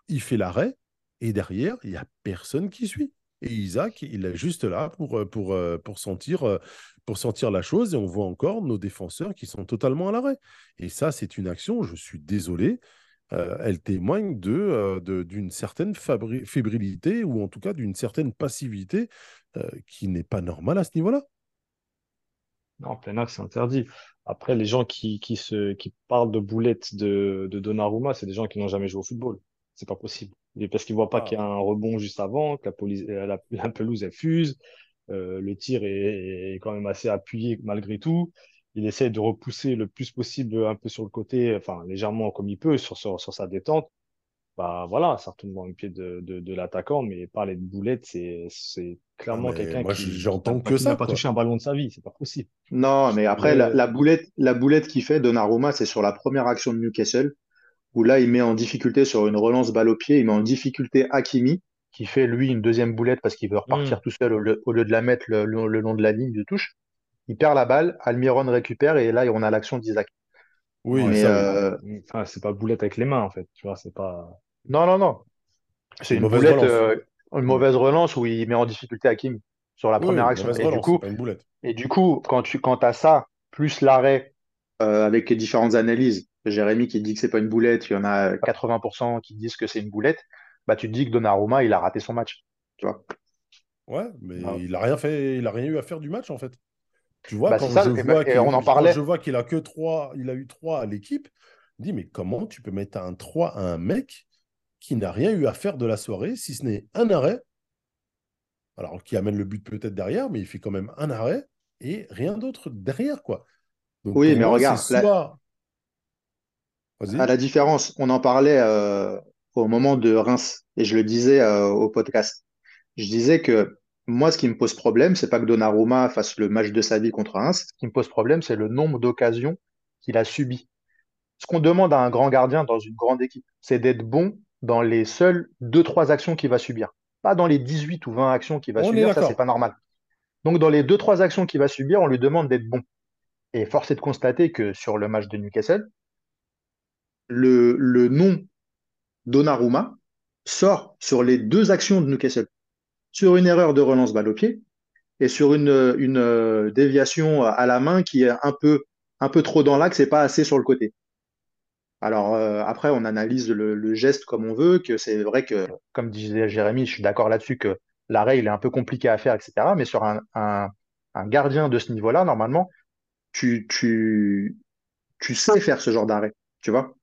il fait l'arrêt. Et derrière, il n'y a personne qui suit. Et Isaac, il est juste là pour, pour, pour, sentir, pour sentir la chose. Et on voit encore nos défenseurs qui sont totalement à l'arrêt. Et ça, c'est une action, je suis désolé, euh, elle témoigne de, euh, de- d'une certaine fébrilité ou en tout cas d'une certaine passivité euh, qui n'est pas normale à ce niveau-là. Non, plein axe, c'est interdit. Après, les gens qui, qui, se, qui parlent de boulettes de, de Donnarumma, c'est des gens qui n'ont jamais joué au football. C'est pas possible. Et parce qu'ils voient pas Ah. qu'il y a un rebond juste avant, que la, police, euh, la, la pelouse, elle fuse, euh, le tir est, est quand même assez appuyé malgré tout. Il essaie de repousser le plus possible un peu sur le côté, enfin, légèrement comme il peut, sur, sur, sur sa détente. Bah voilà, ça retombe dans le pied de, de, de l'attaquant, mais parler de boulettes, c'est, c'est clairement quelqu'un moi, qui, j'entends que ça, n'a pas touché un ballon de sa vie, c'est pas possible. Non, mais après, la, la boulette, la boulette qu'il fait, Donnarumma, c'est sur la première action de Newcastle, où là, il met en difficulté sur une relance balle au pied, il met en difficulté Hakimi, qui fait, lui, une deuxième boulette parce qu'il veut repartir tout seul au lieu, au lieu de la mettre le, le- le long de la ligne de touche. Il perd la balle, Almiron récupère, et là, on a l'action d'Isaac. Oui, Mais, euh, Enfin, c'est pas boulette avec les mains, en fait. Tu vois, c'est pas. Non, non, non. C'est Une une mauvaise boulette, relance. euh, une mauvaise relance où il met en difficulté Hakimi sur la Oui, première action. Et du coup. Et du coup, quand tu quand as ça, plus l'arrêt euh, avec les différentes analyses, Jérémy qui dit que c'est pas une boulette, il y en a 80% qui disent que c'est une boulette, bah tu te dis que Donnarumma, il a raté son match. Tu vois? Ouais, mais Ah. il a rien fait, il a rien eu à faire du match en fait. Tu vois, Bah, quand ça, je et vois bah- on en quand parlait. je vois qu'il a que trois, il a eu trois à l'équipe, je me dis mais comment tu peux mettre un 3 à un mec qui n'a rien eu à faire de la soirée, si ce n'est un arrêt, alors qui amène le but peut-être derrière, mais il fait quand même un arrêt et rien d'autre derrière quoi. Donc Oui, mais moi, regarde, soit. À la différence, on en parlait euh, au moment de Reims, et je le disais euh, au podcast. Je disais que moi, ce qui me pose problème, c'est pas que Donnarumma fasse le match de sa vie contre Reims. Ce qui me pose problème, c'est le nombre d'occasions qu'il a subies. Ce qu'on demande à un grand gardien dans une grande équipe, c'est d'être bon dans les seules deux, trois actions qu'il va subir. Pas dans les 18 ou 20 actions qu'il va On subir, ça, c'est pas normal. Donc, dans les deux, trois actions qu'il va subir, on lui demande d'être bon. Et force est de constater que sur le match de Newcastle, le, le nom Donnarumma sort sur les deux actions de Newcastle. Sur une erreur de relance balle au pied et sur une, une euh, déviation à la main qui est un peu, un peu trop dans l'axe et pas assez sur le côté. Alors euh, après, on analyse le, le geste comme on veut, que c'est vrai que, comme disait Jérémy, je suis d'accord là-dessus que l'arrêt, il est un peu compliqué à faire, etc. Mais sur un, un, un gardien de ce niveau-là, normalement, tu, tu, tu sais faire ce genre d'arrêt, tu vois.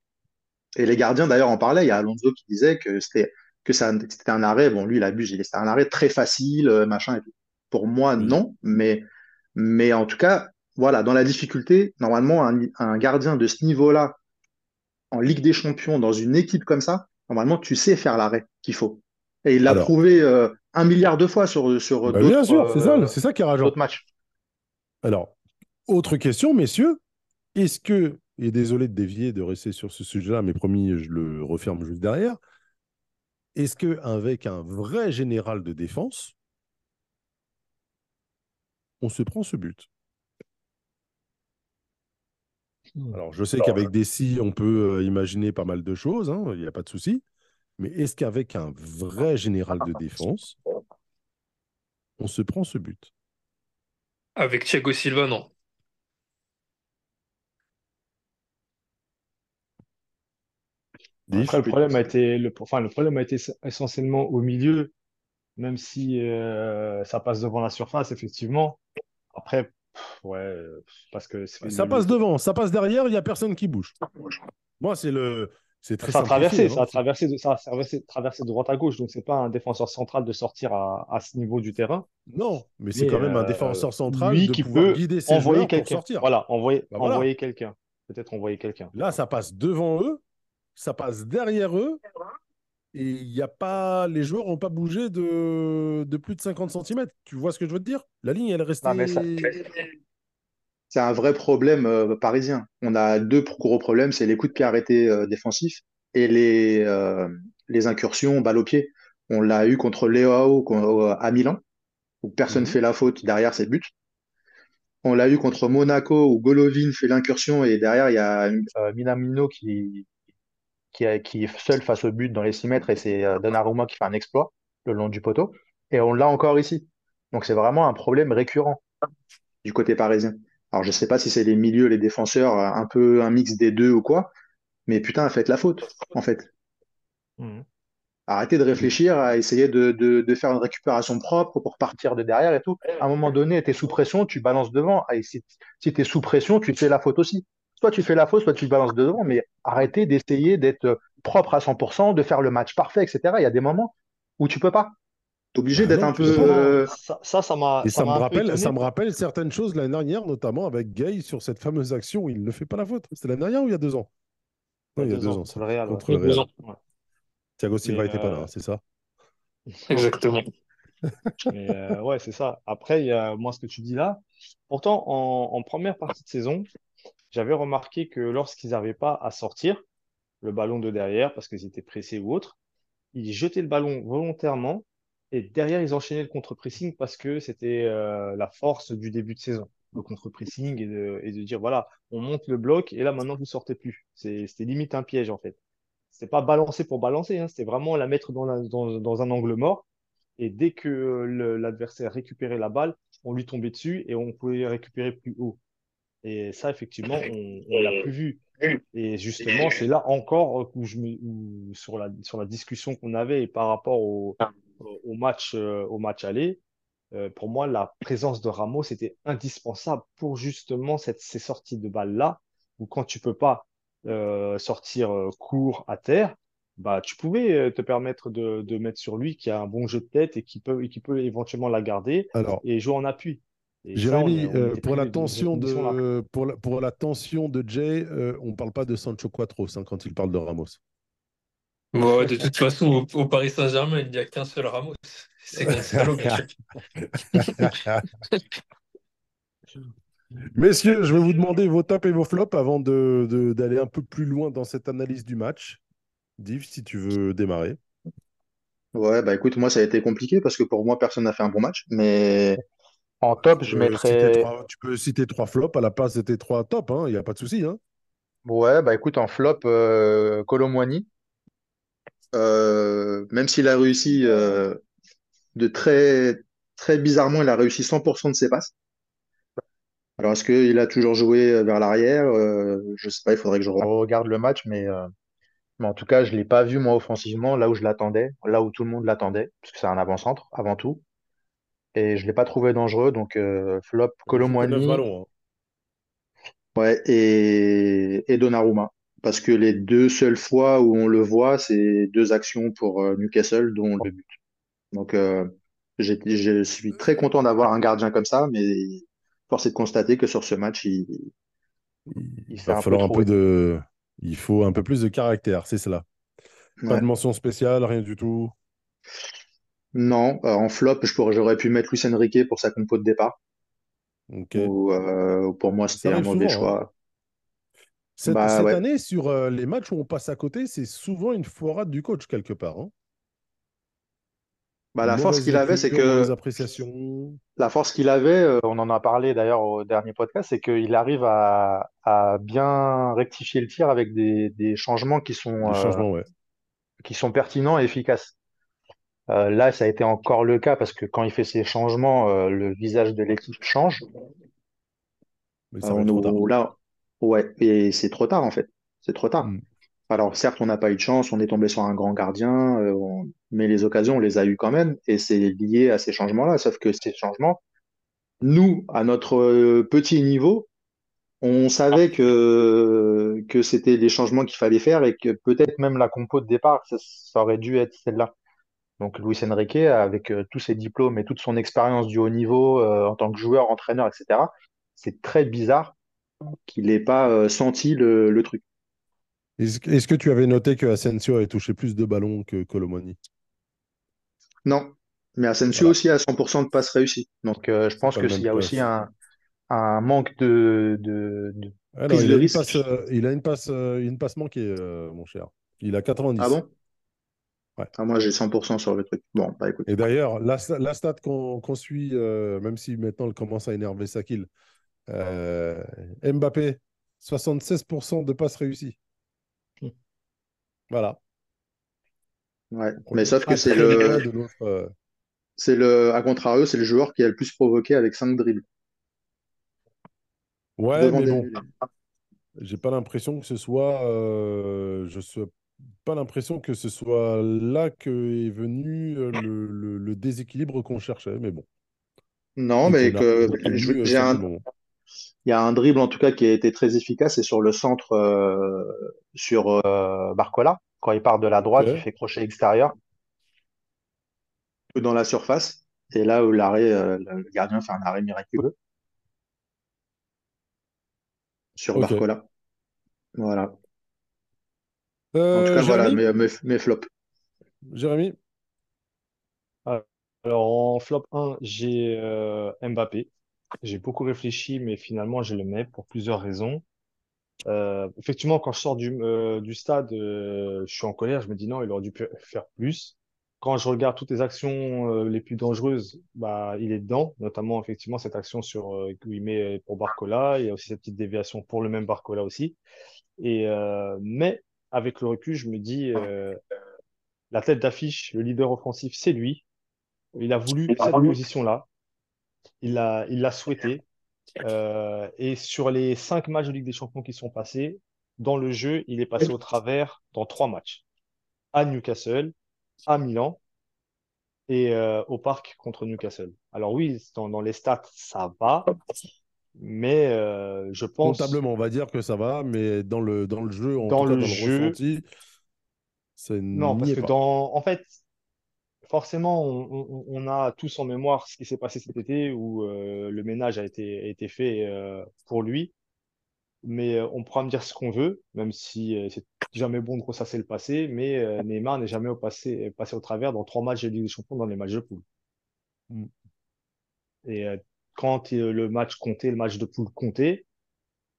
Et les gardiens, d'ailleurs, en parlaient. Il y a Alonso qui disait que c'était que ça, c'était un arrêt. Bon, lui, il abuse. C'était un arrêt très facile, euh, machin et tout. Pour moi, Oui. non. Mais, mais en tout cas, voilà, dans la difficulté, normalement, un, un gardien de ce niveau-là, en Ligue des Champions, dans une équipe comme ça, normalement, tu sais faire l'arrêt qu'il faut. Et il l'a Alors. prouvé euh, un milliard de fois sur, sur Bah, bien d'autres sûr, c'est ça, euh, c'est ça qui est rageant. matchs. Alors, autre question, messieurs. Est-ce que, et désolé de dévier, de rester sur ce sujet-là, mais promis, je le referme juste derrière. Est-ce qu'avec un vrai général de défense, on se prend ce but? Alors, je sais qu'avec des si, on peut euh, imaginer pas mal de choses, hein, il n'y a pas de souci. Mais est-ce qu'avec un vrai général de défense, on se prend ce but? Avec Thiago Silva, non. Après, le problème a été, le, enfin, le problème a été essentiellement au milieu, même si euh, ça passe devant la surface, effectivement. Après, ouais, euh, parce que c'est Ça passe devant, ça passe derrière, il n'y a personne qui bouge. Moi, c'est le. C'est très ça a traversé, simplifié, ça a hein. traversé, de, ça a traversé, traversé de droite à gauche, donc c'est pas un défenseur central de sortir à, à ce niveau du terrain. Non, mais c'est quand même un euh, défenseur central lui de qui peut guider ses envoyer quelqu'un. sortir. Voilà, envoyer, Bah voilà. envoyer quelqu'un. Peut-être envoyer quelqu'un. Là, ça passe devant eux, ça passe derrière eux, et il y a pas, les joueurs n'ont pas bougé de... de plus de 50 cm. Tu vois ce que je veux te dire? La ligne, elle est restée. Ça- C'est un vrai problème euh, parisien. On a deux gros problèmes, c'est les coups de pied arrêtés euh, défensifs et les, euh, les incursions balle au pied. On l'a eu contre con- à Milan, où personne Mhm. fait la faute, derrière c'est but. On l'a eu contre Monaco, où Golovin fait l'incursion et derrière il y a Minamino qui, qui, est seul face au but dans les 6 mètres et c'est euh, Donnarumma qui fait un exploit le long du poteau. Et on l'a encore ici. Donc c'est vraiment un problème récurrent du côté parisien. Alors je sais pas si c'est les milieux, les défenseurs, euh, un peu un mix des deux ou quoi, mais putain, faites la faute, en fait. Mhm. Arrêtez de réfléchir à essayer de, de, de faire une récupération propre pour partir de derrière et tout. À un moment donné, tu es sous pression, tu balances devant. Et si, si tu es sous pression, tu te fais la faute aussi. Soit tu fais la faute, soit tu balances devant, mais arrêtez d'essayer d'être propre à 100%, de faire le match parfait, etc. Il y a des moments où tu peux pas. Tu es obligé d'être un peu. euh, Ça, ça, ça m'a Et ça ça me, rappelle, étonné. ça me rappelle certaines choses l'année dernière, notamment avec Gay sur cette fameuse action où il ne fait pas la faute. C'était l'année dernière ou il y a deux ans? Non, il y a deux ans. contre le Real. ouais. Contre le Il y a deux Real. ans. Ouais. Thiago Silva n'était pas là, euh, c'est ça? Exactement. Mais euh, ouais, c'est ça. Après, il y a moi ce que tu dis là. Pourtant, en, en première partie de saison, j'avais remarqué que lorsqu'ils n'arrivaient pas à sortir le ballon de derrière parce qu'ils étaient pressés ou autre, ils jetaient le ballon volontairement et derrière ils enchaînaient le contre-pressing parce que c'était euh, la force du début de saison, le contre-pressing et de, dire voilà, on monte le bloc et là maintenant vous sortez plus. C'était limite un piège en fait. C'était pas balancer pour balancer, hein, c'était vraiment la mettre dans, un angle mort. Et dès que l'adversaire récupérait la balle, on lui tombait dessus et on pouvait récupérer plus haut. Et ça, effectivement, on, on l'a plus vu. Et justement, c'est là encore où je me, où sur la, sur la discussion qu'on avait et par rapport au, au match, euh, au match aller, euh, pour moi, la présence de Ramos était indispensable pour justement cette, ces sorties de balles-là, où quand tu peux pas euh, sortir euh, court à terre, bah, tu pouvais euh, te permettre de, de mettre sur lui qui a un bon jeu de tête et qui peut, et qui peut éventuellement la garder Alors, et jouer en appui. Et ça, Jérémy, on est- on euh, pour, la de tension de, pour, la, pour la tension de Jay, euh, on ne parle pas de Sancho Quatros hein, quand il parle de Ramos. Bon, de toute façon, au, au Paris Saint-Germain, il n'y a qu'un seul Ramos. C'est Gonzalo. Messieurs, je vais vous demander vos tops et vos flops avant de- de- d'aller un peu plus loin dans cette analyse du match. Div, si tu veux démarrer. Ouais, bah écoute, moi ça a été compliqué parce que pour moi personne n'a fait un bon match, mais en top, je Euh, mettrais. trois- tu peux citer trois flops à la place de tes trois tops, il n'y a pas de souci. Hein. Ouais, bah écoute, en flop, euh, Kolo Muani. Euh, même s'il a réussi euh, de très, très bizarrement, il a réussi 100% de ses passes. Alors, est-ce qu'il a toujours joué vers l'arrière? Euh, je sais pas, il faudrait que je regarde le match, mais, euh, mais en tout cas, je l'ai pas vu, moi, offensivement, là où je l'attendais, là où tout le monde l'attendait, parce que c'est un avant-centre, avant tout. Et je l'ai pas trouvé dangereux, donc euh, flop, Kolo Muani, ballons. hein. ouais, et, et Donnarumma. parce que les deux seules fois où on le voit, c'est deux actions pour euh, Newcastle, dont le but. Donc, euh, je suis très content d'avoir un gardien comme ça, mais force est de constater que sur ce match, il, Il il va un peu un peu de. Il faut un peu plus de caractère, c'est cela. Pas Ouais. de mention spéciale, rien du tout. Non, euh, en flop, j'aurais pu mettre Luis Enrique pour sa compo de départ, euh, pour moi, c'était un mauvais souvent. hein. choix. Cette, Bah cette ouais. année, sur euh, les matchs où on passe à côté, c'est souvent une foirade du coach quelque part. hein. Bah, la force qu'il avait, c'est que la force qu'il avait, on en a parlé d'ailleurs au dernier podcast, c'est qu'il arrive à, à bien rectifier le tir avec des, des changements qui sont, changements, ouais. qui sont pertinents et efficaces. Euh, là, ça a été encore le cas parce que quand il fait ces changements, euh, le visage de l'équipe change. Mais Euh, ça nous- là, ouais, et c'est trop tard en fait. C'est trop tard. Mm. Alors certes, on n'a pas eu de chance, on est tombé sur un grand gardien, on- mais les occasions, on les a eues quand même, et c'est lié à ces changements-là. Sauf que ces changements, nous, à notre petit niveau, on savait que, que c'était les changements qu'il fallait faire et que peut-être même la compo de départ, ça, ça aurait dû être celle-là. Donc Luis Enrique, avec euh, tous ses diplômes et toute son expérience du haut niveau euh, en tant que joueur, entraîneur, etc., c'est très bizarre qu'il n'ait pas euh, senti le, le truc. Est-ce que- tu avais noté que Asensio avait touché plus de ballons que Colomoni? Non, mais Asensio Voilà. aussi a 100% de passes réussies. Donc euh, je pense même y a aussi un, un manque de, de, de Alors, prise il de a une risque. passe, euh, il a une passe, euh, une passe manquée, euh, mon cher. Il a 90. Ah bon? Ouais. Ah, moi j'ai 100% sur le truc. Bon, bah écoute. Et d'ailleurs, la, la stat qu'on qu'on suit, euh, même si maintenant elle commence à énerver Sakil, euh, Mbappé, 76% de passes réussies. Voilà. Ouais. On Mais sauf que c'est le, euh, c'est le, à contrario, c'est le joueur qui a le plus provoqué avec 5 dribbles Ouais, devant mais bon, j'ai pas l'impression que ce soit. euh, je suis pas l'impression que ce soit là que est venu euh, le, le- le déséquilibre qu'on cherchait. Mais bon, Non, et mais que euh, j'ai un, il y a un dribble en tout cas qui a été très efficace, c'est sur le centre euh, sur euh, Barcola. Quand il part de la droite, il fait crochet extérieur dans la surface. Et là où l'arrêt, euh, le gardien fait un arrêt miraculeux sur. Barcola. Voilà. En tout Euh, cas, voilà mes, mes, mes flops. Jérémy, Alors, en flop 1, j'ai euh, Mbappé. J'ai beaucoup réfléchi, mais finalement, je le mets pour plusieurs raisons. Euh, effectivement, quand je sors du, euh, du stade, euh, je suis en colère. Je me dis non, il aurait dû faire plus. Quand je regarde toutes les actions les plus dangereuses, bah, il est dedans, notamment effectivement cette action sur où il met pour Barcola. Il y a aussi cette petite déviation pour le même Barcola aussi. Et mais avec le recul, je me dis euh, la tête d'affiche, le leader offensif, c'est lui. Il a voulu cette position-là. Il l'a, il l'a souhaité. Euh, et sur les cinq matchs de Ligue des Champions qui sont passés, dans le jeu, il est passé au travers dans trois matchs. À Newcastle, à Milan et euh, au Parc contre Newcastle. Alors oui, dans, dans les stats, ça va, mais euh, je pense comptablement, on va dire que ça va, mais dans le, dans le jeu, en dans tout cas le dans le jeu, ressenti, ça non, parce que pas. dans, en fait, forcément, on, on- on a tous en mémoire ce qui s'est passé cet été où euh, le ménage a été, a été fait euh, pour lui. Mais on pourra me dire ce qu'on veut, même si c'est jamais bon de ressasser le passé, mais Neymar n'est jamais au passé, passé au travers dans trois matchs de Ligue des Champions dans les matchs de poule. Mm. Et quand euh, le match comptait, le match de poule comptait,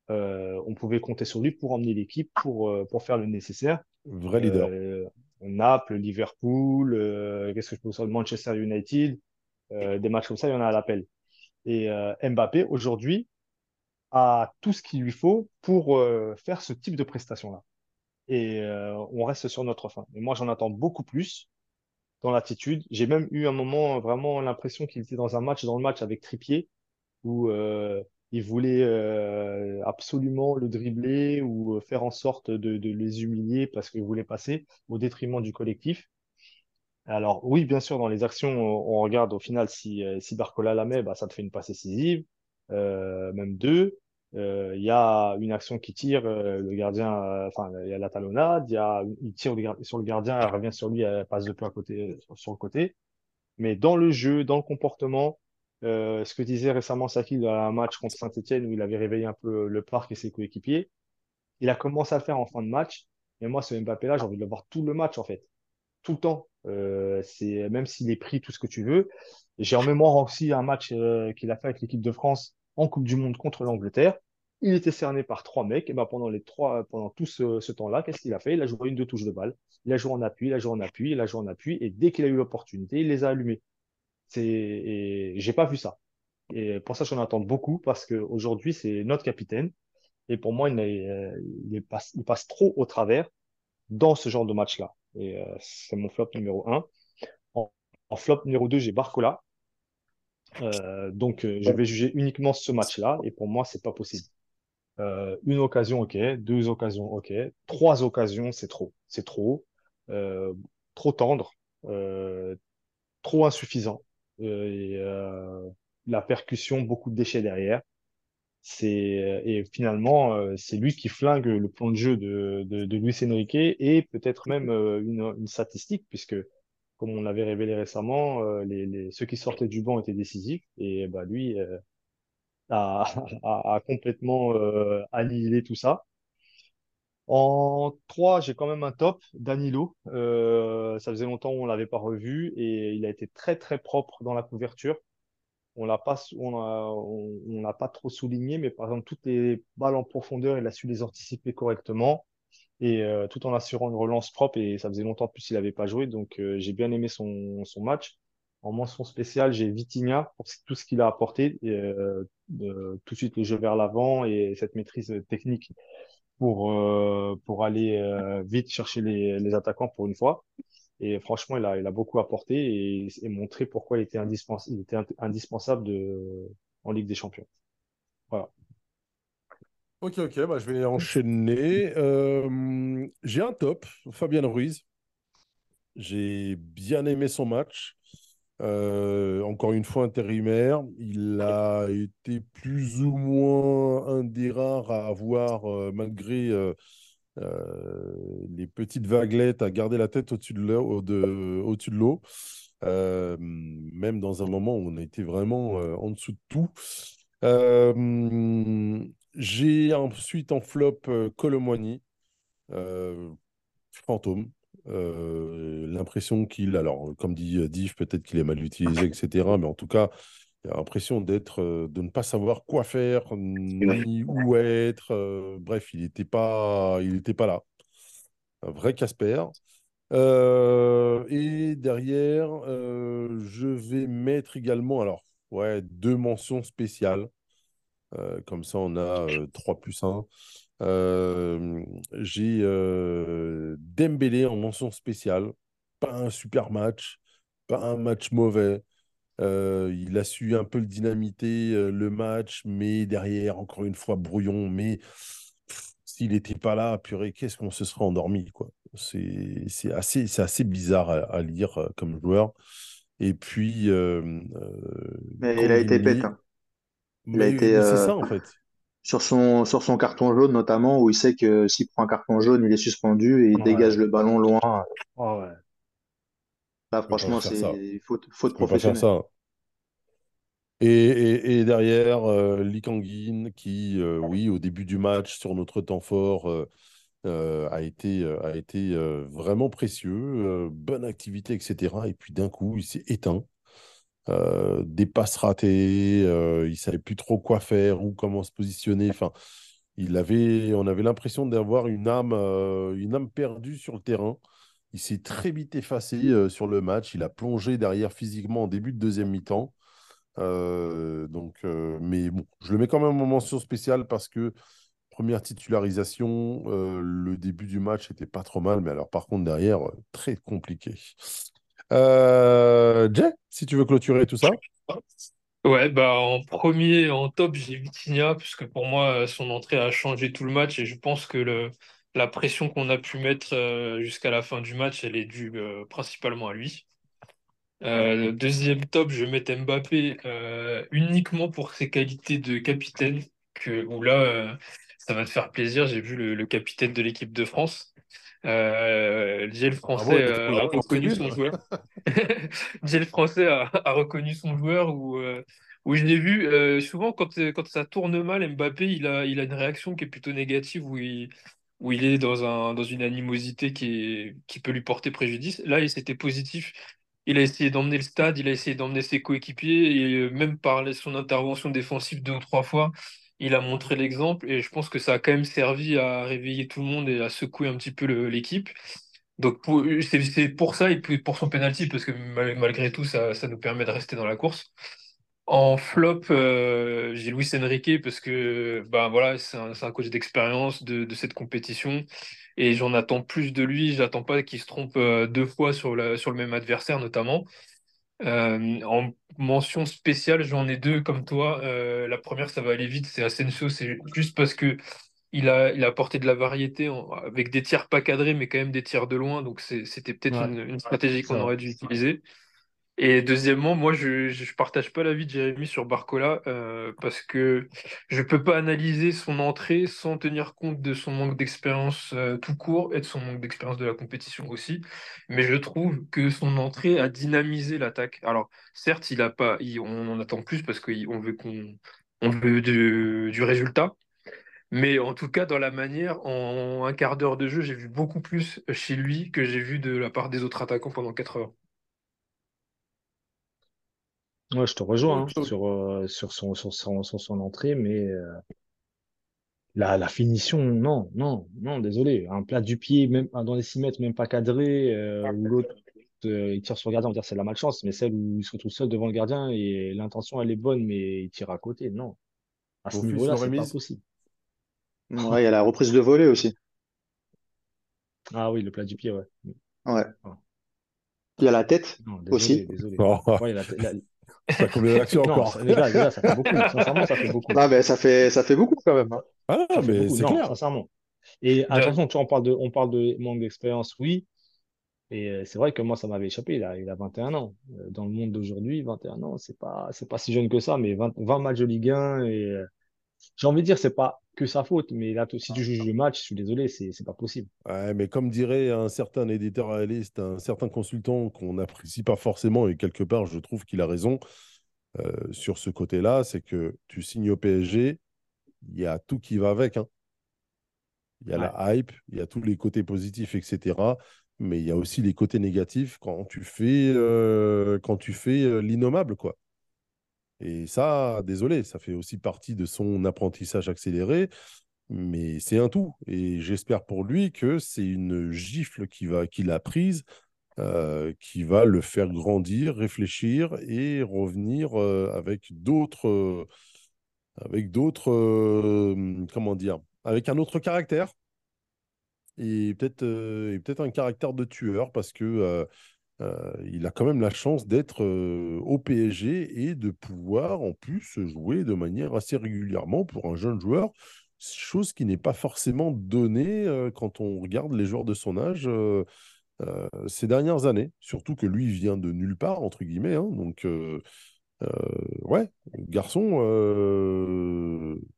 euh, on pouvait compter sur lui pour emmener l'équipe, pour, euh, pour faire le nécessaire. Vrai leader. Euh, Naples, Liverpool, euh, qu'est-ce que je peux vous dire, Manchester United, des matchs comme ça, il y en a à l'appel. Et Mbappé, aujourd'hui, a tout ce qu'il lui faut pour faire ce type de prestation-là. Et on reste sur notre fin. Et moi, j'en attends beaucoup plus dans l'attitude. J'ai même eu un moment vraiment l'impression qu'il était dans un match, dans le match avec Trippier, où euh, il voulait euh, absolument le dribbler ou faire en sorte de, les humilier parce qu'il voulait passer au détriment du collectif. Alors oui, bien sûr, dans les actions, on regarde au final si, euh, si Barcola la met, bah, ça te fait une passe décisive, euh, même deux. Il y a une action qui tire, le gardien, enfin, il y a la talonnade, il, tire sur le gardien, elle revient sur lui, elle passe de peu à côté, sur le côté. Mais dans le jeu, dans le comportement, euh, ce que disait récemment Saki dans un match contre Saint-Etienne où il avait réveillé un peu le parc et ses coéquipiers, il a commencé à le faire en fin de match. Et moi, ce Mbappé-là, j'ai envie de le voir tout le match, en fait. Tout le temps. Euh, même s'il est pris, tout ce que tu veux. J'ai en mémoire aussi un match euh, qu'il a fait avec l'équipe de France en Coupe du Monde contre l'Angleterre. Il était cerné par trois mecs. Et ben pendant les trois, pendant tout ce, ce temps-là, qu'est-ce qu'il a fait? Il a joué une deux touches de balle. Il a joué en appui, il a joué en appui, il a joué en appui. Et dès qu'il a eu l'opportunité, il les a allumés. Et j'ai pas vu ça. Et pour ça, j'en attends beaucoup parce qu'aujourd'hui, c'est notre capitaine. Et pour moi, il, est, il, passe, il, passe, trop au travers dans ce genre de match-là. Et euh, c'est mon flop numéro 1. En, flop numéro 2, j'ai Barcola. Euh, donc, euh, je vais juger uniquement ce match-là. Et pour moi, c'est pas possible. Euh, une occasion, ok. Deux occasions, ok. Trois occasions, c'est trop. C'est trop. Euh, trop tendre. trop insuffisant. et la percussion, beaucoup de déchets derrière. C'est et finalement c'est lui qui flingue le plan de jeu de, de, de Luis Enrique et peut-être même une, une, statistique puisque comme on l'avait révélé récemment, les, ceux qui sortaient du banc étaient décisifs et bah lui a, a, complètement annihilé tout ça. En 3, j'ai quand même un top, Danilo. Euh, ça faisait longtemps qu'on l'avait pas revu et il a été très très propre dans la couverture on l'a pas, on a, pas trop souligné, mais par exemple, toutes les balles en profondeur, il a su les anticiper correctement et euh, tout en assurant une relance propre. Et ça faisait longtemps plus qu'il n'avait pas joué, donc euh, j'ai bien aimé son, son match. En mention spéciale, j'ai Vitinha pour tout ce qu'il a apporté, et, euh, tout de suite le jeu vers l'avant et cette maîtrise technique pour pour aller vite chercher les, les attaquants pour une fois. Et franchement, il a, il a beaucoup apporté et, montré pourquoi il était, indispensable, il était indispensable de, en Ligue des Champions. Voilà. Ok, ok, bah, je vais enchaîner. Euh, j'ai un top, Fabien Ruiz. J'ai bien aimé son match. Euh, encore une fois intérimaire, il a été plus ou moins un des rares à avoir, euh, malgré les petites vaguelettes à garder la tête au-dessus de l'eau. De, au de l'eau. Euh, même dans un moment où on a été vraiment en dessous de tout. J'ai ensuite en flop Colomboigny, fantôme. L'impression qu'il, alors comme dit Div, peut-être qu'il est mal utilisé, etc. Mais en tout cas, il a l'impression d'être, euh, de ne pas savoir quoi faire, ni où être. Euh, bref, il n'était pas, il était pas là. Un vrai Casper. Euh, et derrière, je vais mettre également, alors, ouais, deux mentions spéciales. Comme ça, on a 3 plus 1. J'ai Dembélé en mention spéciale. Pas un super match, pas un match mauvais. Euh, il a su un peu le dynamiter, euh, le match, mais derrière, encore une fois, brouillon. Mais s'il n'était pas là, purée, qu'est-ce qu'on se serait endormi, quoi. C'est assez, assez bizarre à, lire euh, comme joueur. Et puis. mais il a été bête. Hein. Il a été. C'est ça, en fait. Sur son, sur son carton jaune, notamment, où il sait que s'il prend un carton jaune, il est suspendu et il dégage le ballon loin. Oh, ouais. Là, franchement, c'est faute, faute professionnelle. Ça. Et, et, derrière, euh, qui, euh, oui, au début du match, sur notre temps fort, euh, euh, a été, a été vraiment précieux, bonne activité, etc. Et puis d'un coup, il s'est éteint. Des passes ratées, il ne savait plus trop quoi faire ou comment se positionner. Enfin, il avait, on avait l'impression d'avoir une âme, une âme perdue sur le terrain. Il s'est très vite effacé euh, sur le match. Il a plongé derrière physiquement en début de deuxième mi-temps. Euh, donc, euh, mais bon, je le mets quand même en mention spéciale parce que première titularisation, le début du match était pas trop mal, mais alors par contre derrière, très compliqué. Jay, si tu veux clôturer tout ça. Ouais, bah en premier, en top, j'ai Vitinha, puisque pour moi, son entrée a changé tout le match et je pense que la pression qu'on a pu mettre euh, jusqu'à la fin du match, elle est due euh, principalement à lui. Euh, deuxième top, je mettre Mbappé uniquement pour ses qualités de capitaine. que, où là, euh, ça va te faire plaisir. J'ai vu le capitaine de l'équipe de France. Euh, le Bravo, français euh, a reconnu son joueur. Le français a, a reconnu son joueur où, euh, où je l'ai vu euh, souvent quand, euh, quand ça tourne mal, Mbappé il a, il a une réaction qui est plutôt négative où il, où il est dans un, dans une animosité qui, est, qui peut lui porter préjudice. Là, il- c'était positif. Il a essayé d'emmener le stade, il a essayé d'emmener ses coéquipiers et même par son intervention défensive deux ou trois fois, il a montré l'exemple et je pense que ça a quand même servi à réveiller tout le monde et à secouer un petit peu l'équipe. Donc c'est pour ça et pour son penalty parce que mal- malgré tout ça, ça nous permet de rester dans la course. En flop, euh, j'ai Luis Enrique parce que bah voilà, c'est un, un coach d'expérience de, cette compétition et j'en attends plus de lui. J'attends pas qu'il se trompe euh, deux fois sur le même adversaire notamment. Euh, en mention spéciale, j'en ai deux comme toi. Euh, la première, ça va aller vite, c'est Asensio. C'est juste parce que il a, il a apporté de la variété en- avec des tirs pas cadrés, mais quand même des tirs de loin. Donc c'était peut-être Ouais, une, une stratégie qu'on aurait dû utiliser. Et deuxièmement, moi, je je partage pas l'avis de Jérémy sur Barcola euh, parce que je peux pas analyser son entrée sans tenir compte de son manque d'expérience euh, tout court et de son manque d'expérience de la compétition aussi. Mais je trouve que son entrée a dynamisé l'attaque. Alors, certes, il a pas, il- on en attend plus parce qu'on veut qu'on on veut du, du résultat. Mais en tout cas, dans la manière, en un quart d'heure de jeu, j'ai vu beaucoup plus chez lui que j'ai vu de la part des autres attaquants pendant 4 heures. Ouais, je te rejoins hein, sur, euh, sur son, sur son, sur son entrée, mais euh, la, la finition, non, non, non, désolé. Un plat du pied, même dans les 6 mètres, même pas cadré, euh, où l'autre il tire sur le gardien, on va dire c'est de la malchance, mais celle où il se retrouve seul devant le gardien et l'intention elle est bonne, mais il tire à côté, non. À ce niveau-là, c'est pas possible. Ouais, il y a la reprise de volée aussi. Ah oui, le plat du pied, ouais. Ouais. Ah. Il y a la tête Non, désolé, aussi. désolé. Oh, Ouais, il y a la- la- ça encore? fait beaucoup. Sincèrement, ça fait beaucoup. Ça fait, ça fait beaucoup quand même. hein. Ah, Ça mais c'est clair. sincèrement. Et attention, tu vois, on parle de, on parle de manque d'expérience, oui. Et euh, c'est vrai que moi, ça m'avait échappé. Il a, il a 21 ans. Euh, Dans le monde d'aujourd'hui, 21 ans, c'est pas, c'est pas si jeune que ça, mais 20, 20 matchs de Ligue 1 et euh, j'ai envie de dire, c'est pas que sa faute, mais là, si tu juges le match, je suis désolé, c'est, c'est pas possible. Ouais, mais comme dirait un certain éditorialiste, un certain consultant qu'on n'apprécie pas forcément, et quelque part, je trouve qu'il a raison euh, sur ce côté-là, c'est que tu signes au PSG, il y a tout qui va avec. hein. Il y a Ouais. la hype, il y a tous les côtés positifs, etc. Mais il y a aussi les côtés négatifs quand tu fais, euh, quand tu fais euh, l'innommable, quoi. Et ça, désolé, ça fait aussi partie de son apprentissage accéléré, mais c'est un tout. Et j'espère pour lui que c'est une gifle qu'il a prise, euh, qui va le faire grandir, réfléchir et revenir euh, avec d'autres, euh, avec d'autres, comment dire, avec un autre caractère et peut-être peut-être un caractère de tueur parce que euh, il a quand même la chance d'être euh, au PSG et de pouvoir en plus jouer de manière assez régulièrement pour un jeune joueur, chose qui n'est pas forcément donnée euh, quand on regarde les joueurs de son âge ces dernières années. Surtout que lui vient de nulle part, entre guillemets. hein. donc, ouais, garçon,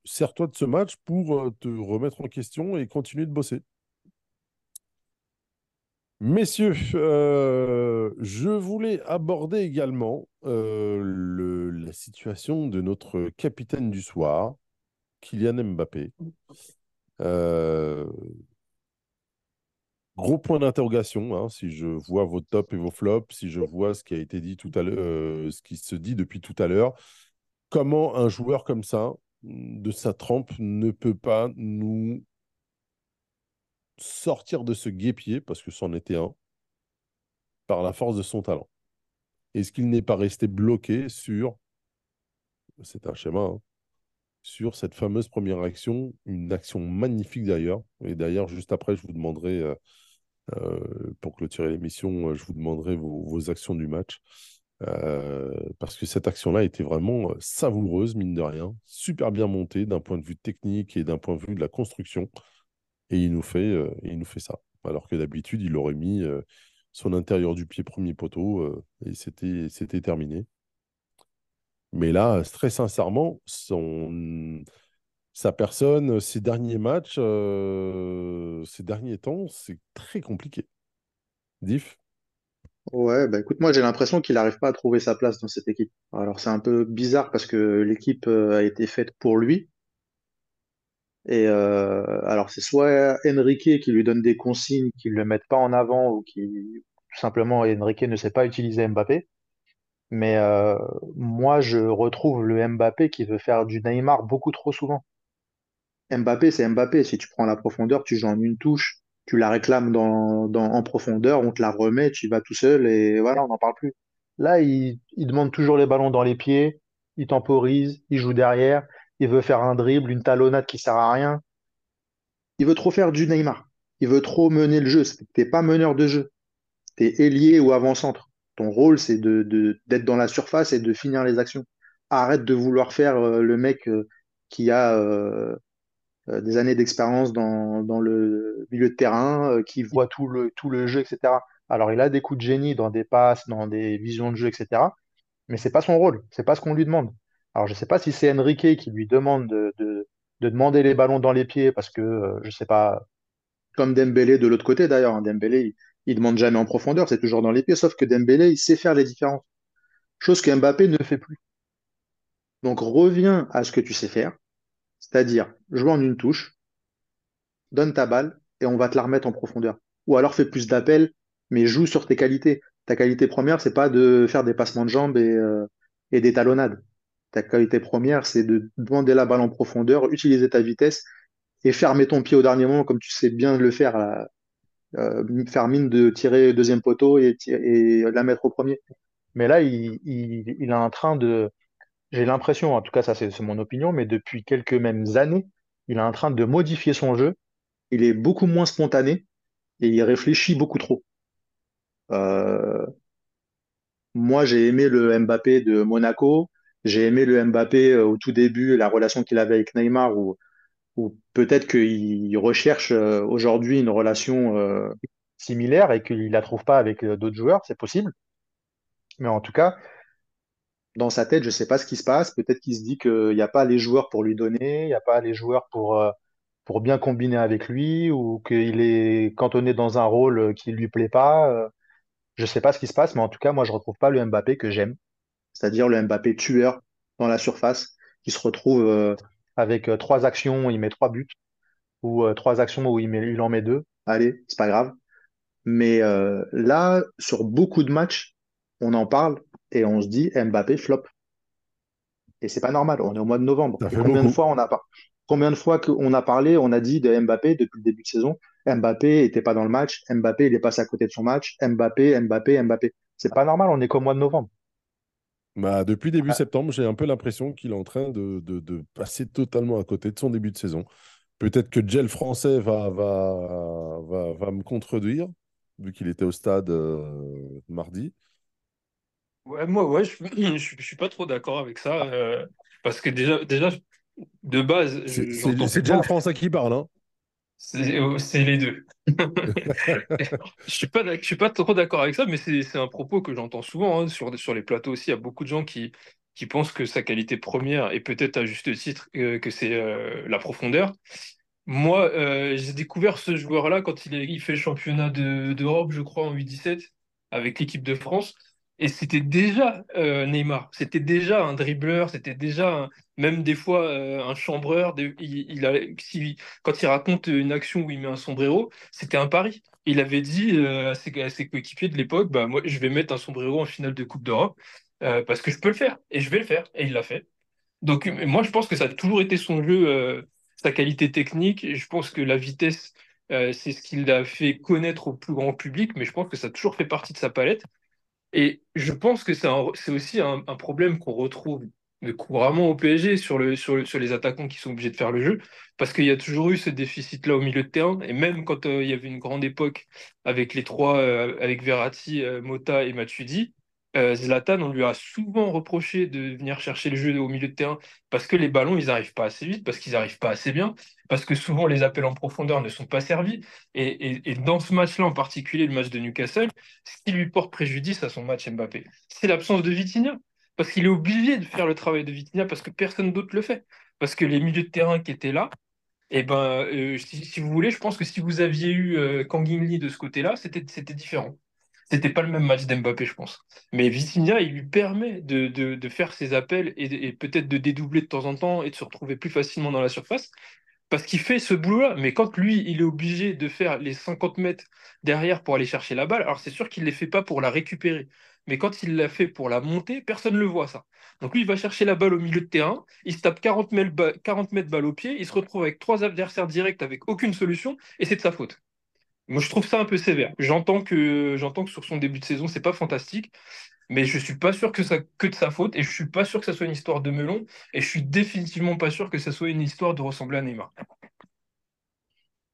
sers-toi de ce match pour te remettre en question et continuer de bosser. Messieurs, euh, je voulais aborder également euh, la situation de notre capitaine du soir, Kylian Mbappé. Euh, gros point d'interrogation, hein, si je vois vos tops et vos flops, si je vois ce qui a été dit tout à l'heure, ce qui se dit depuis tout à l'heure. Comment un joueur comme ça, de sa trempe, ne peut pas nous sortir de ce guépier, parce que c'en était un, par la force de son talent. Est-ce qu'il n'est pas resté bloqué sur, c'est un schéma, hein, sur cette fameuse première action, une action magnifique d'ailleurs. Et d'ailleurs, juste après, je vous demanderai, euh, euh, pour clôturer l'émission, euh, je vous demanderai vos, actions du match. Parce que cette action-là était vraiment savoureuse, mine de rien, super bien montée d'un point de vue technique et d'un point de vue de la construction. Et il nous fait, euh, il nous fait ça. Alors que d'habitude, il aurait mis euh, son intérieur du pied premier poteau euh, et c'était, terminé. Mais là, très sincèrement, son, sa personne, ces derniers matchs, ces derniers temps, c'est très compliqué. Diff? Ouais, bah écoute, moi j'ai l'impression qu'il n'arrive pas à trouver sa place dans cette équipe. Alors c'est un peu bizarre parce que l'équipe a été faite pour lui. Et euh, alors c'est soit Enrique qui lui donne des consignes, qui ne le mettent pas en avant ou qui tout simplement Enrique ne sait pas utiliser Mbappé. Mais euh, moi je retrouve le Mbappé qui veut faire du Neymar beaucoup trop souvent. Mbappé c'est Mbappé. Si tu prends la profondeur, tu joues en une touche, tu la réclames dans, dans, en profondeur, on te la remet, tu vas tout seul et voilà, on n'en parle plus. Là, il, il demande toujours les ballons dans les pieds, il temporise, il joue derrière, il veut faire un dribble, une talonnade qui sert à rien. Il veut trop faire du Neymar. Il veut trop mener le jeu. T'es pas meneur de jeu. T'es ailier ou avant-centre. Ton rôle, c'est de, d'être dans la surface et de finir les actions. Arrête de vouloir faire euh, le mec euh, qui a euh, des années d'expérience dans, le milieu de terrain, qui voit tout le, tout le jeu, etc. Alors, il a des coups de génie dans des passes, dans des visions de jeu, etc. Mais c'est pas son rôle. C'est pas ce qu'on lui demande. Alors, je sais pas si c'est Enrique qui lui demande de, de, de demander les ballons dans les pieds parce que, euh, je sais pas, comme Dembélé de l'autre côté d'ailleurs. hein. Dembélé, il, il demande jamais en profondeur, c'est toujours dans les pieds, sauf que Dembélé, il sait faire les différences. Chose que Mbappé ne fait plus. Donc, reviens à ce que tu sais faire, c'est-à-dire jouer en une touche, donne ta balle et on va te la remettre en profondeur. Ou alors fais plus d'appels, mais joue sur tes qualités. Ta qualité première, c'est pas de faire des passements de jambes et, euh, et des talonnades. Ta qualité première, c'est de demander la balle en profondeur, utiliser ta vitesse et fermer ton pied au dernier moment comme tu sais bien le faire, là. Euh, faire mine de tirer deuxième poteau et, la mettre au premier. Mais là, il, il, il est en train de, j'ai l'impression, en tout cas ça c'est mon opinion, mais depuis quelques mêmes années, il est en train de modifier son jeu. Il est beaucoup moins spontané et il réfléchit beaucoup trop. Euh, moi, j'ai aimé le Mbappé de Monaco. J'ai aimé le Mbappé euh, au tout début, la relation qu'il avait avec Neymar, où, peut-être qu'il recherche euh, aujourd'hui une relation euh, similaire et qu'il la trouve pas avec d'autres joueurs, c'est possible. Mais en tout cas, dans sa tête, je sais pas ce qui se passe. Peut-être qu'il se dit qu'il n'y a pas les joueurs pour lui donner, il n'y a pas les joueurs pour, pour bien combiner avec lui, ou qu'il est cantonné dans un rôle qui lui plaît pas. Je sais pas ce qui se passe, mais en tout cas, moi, je retrouve pas le Mbappé que j'aime, c'est-à-dire le Mbappé tueur dans la surface, qui se retrouve euh, avec euh, trois actions, il met trois buts, ou euh, trois actions où il met, il en met deux. Allez, c'est pas grave. Mais euh, là, sur beaucoup de matchs, on en parle et on se dit Mbappé flop. Et c'est pas normal. On est au mois de novembre. Et combien de fois on a pas, combien de fois qu'on a parlé, on a dit de Mbappé depuis le début de saison, Mbappé était pas dans le match, Mbappé il est passé à côté de son match, Mbappé, Mbappé, Mbappé. C'est pas normal. On est qu'au mois de novembre. Bah, depuis début Ah, septembre, j'ai un peu l'impression qu'il est en train de, de- de passer totalement à côté de son début de saison. Peut-être que Gel français va, va, va, va me contredire, vu qu'il était au stade euh, mardi. Ouais, moi, ouais, je, je, suis pas trop d'accord avec ça. euh, parce que déjà, déjà, de base, C'est Gel français qui parle, hein. C'est euh, c'est les deux. Je suis pas, suis pas trop d'accord avec ça, mais c'est un propos que j'entends souvent hein, sur, les plateaux aussi. Il y a beaucoup de gens qui, pensent que sa qualité première, et peut-être à juste titre, euh, que c'est euh, la profondeur. Moi, j'ai découvert ce joueur-là quand il, est- fait le championnat de- d'Europe, je crois, en U17, avec l'équipe de France. Et c'était déjà euh, Neymar. C'était déjà un dribbleur, c'était déjà même des fois euh, un chambreur. Il, a, quand il raconte une action où il met un sombrero, c'était un pari. Il avait dit euh, à ses, coéquipiers de l'époque, bah, moi, je vais mettre un sombrero en finale de Coupe d'Europe parce que je peux le faire. Et je vais le faire. Et il l'a fait. Donc, moi, je pense que ça a toujours été son jeu, sa qualité technique. Je pense que la vitesse, c'est ce qui l'a fait connaître au plus grand public, mais je pense que ça a toujours fait partie de sa palette. Et je pense que c'est aussi un, problème qu'on retrouve couramment au PSG sur les attaquants qui sont obligés de faire le jeu, parce qu'il y a toujours eu ce déficit-là au milieu de terrain. Et même quand euh, il y avait une grande époque avec les trois, euh, avec Verratti, euh, Mota et Matuidi, euh, Zlatan, on lui a souvent reproché de venir chercher le jeu au milieu de terrain parce que les ballons, ils n'arrivent pas assez vite, parce qu'ils n'arrivent pas assez bien, parce que souvent les appels en profondeur ne sont pas servis. Et, dans ce match-là en particulier, le match de Newcastle, ce qui lui porte préjudice à son match Mbappé, c'est l'absence de Vitinha. parce qu'il est obligé de faire le travail de Vitinha parce que personne d'autre le fait. Parce que les milieux de terrain qui étaient là, eh ben, euh, si, vous voulez, je pense que si vous aviez eu euh, Kangin Lee de ce côté-là, c'était différent. C'était pas le même match d'Mbappé, je pense. Mais Vitinha, il lui permet de, faire ses appels et, et peut-être de dédoubler de temps en temps et de se retrouver plus facilement dans la surface parce qu'il fait ce boulot-là. Mais quand lui, il est obligé de faire les 50 mètres derrière pour aller chercher la balle, alors c'est sûr qu'il ne les fait pas pour la récupérer. Mais quand il l'a fait pour la monter, personne ne le voit, ça. Donc lui, il va chercher la balle au milieu de terrain, il se tape 40 mètres, 40 mètres balle au pied, il se retrouve avec trois adversaires directs avec aucune solution, et c'est de sa faute. Moi, je trouve ça un peu sévère. J'entends que, j'entends que sur son début de saison, c'est pas fantastique, mais je suis pas sûr que ça que de sa faute et je suis pas sûr que ça soit une histoire de melon et je suis définitivement pas sûr que ça soit une histoire de ressembler à Neymar.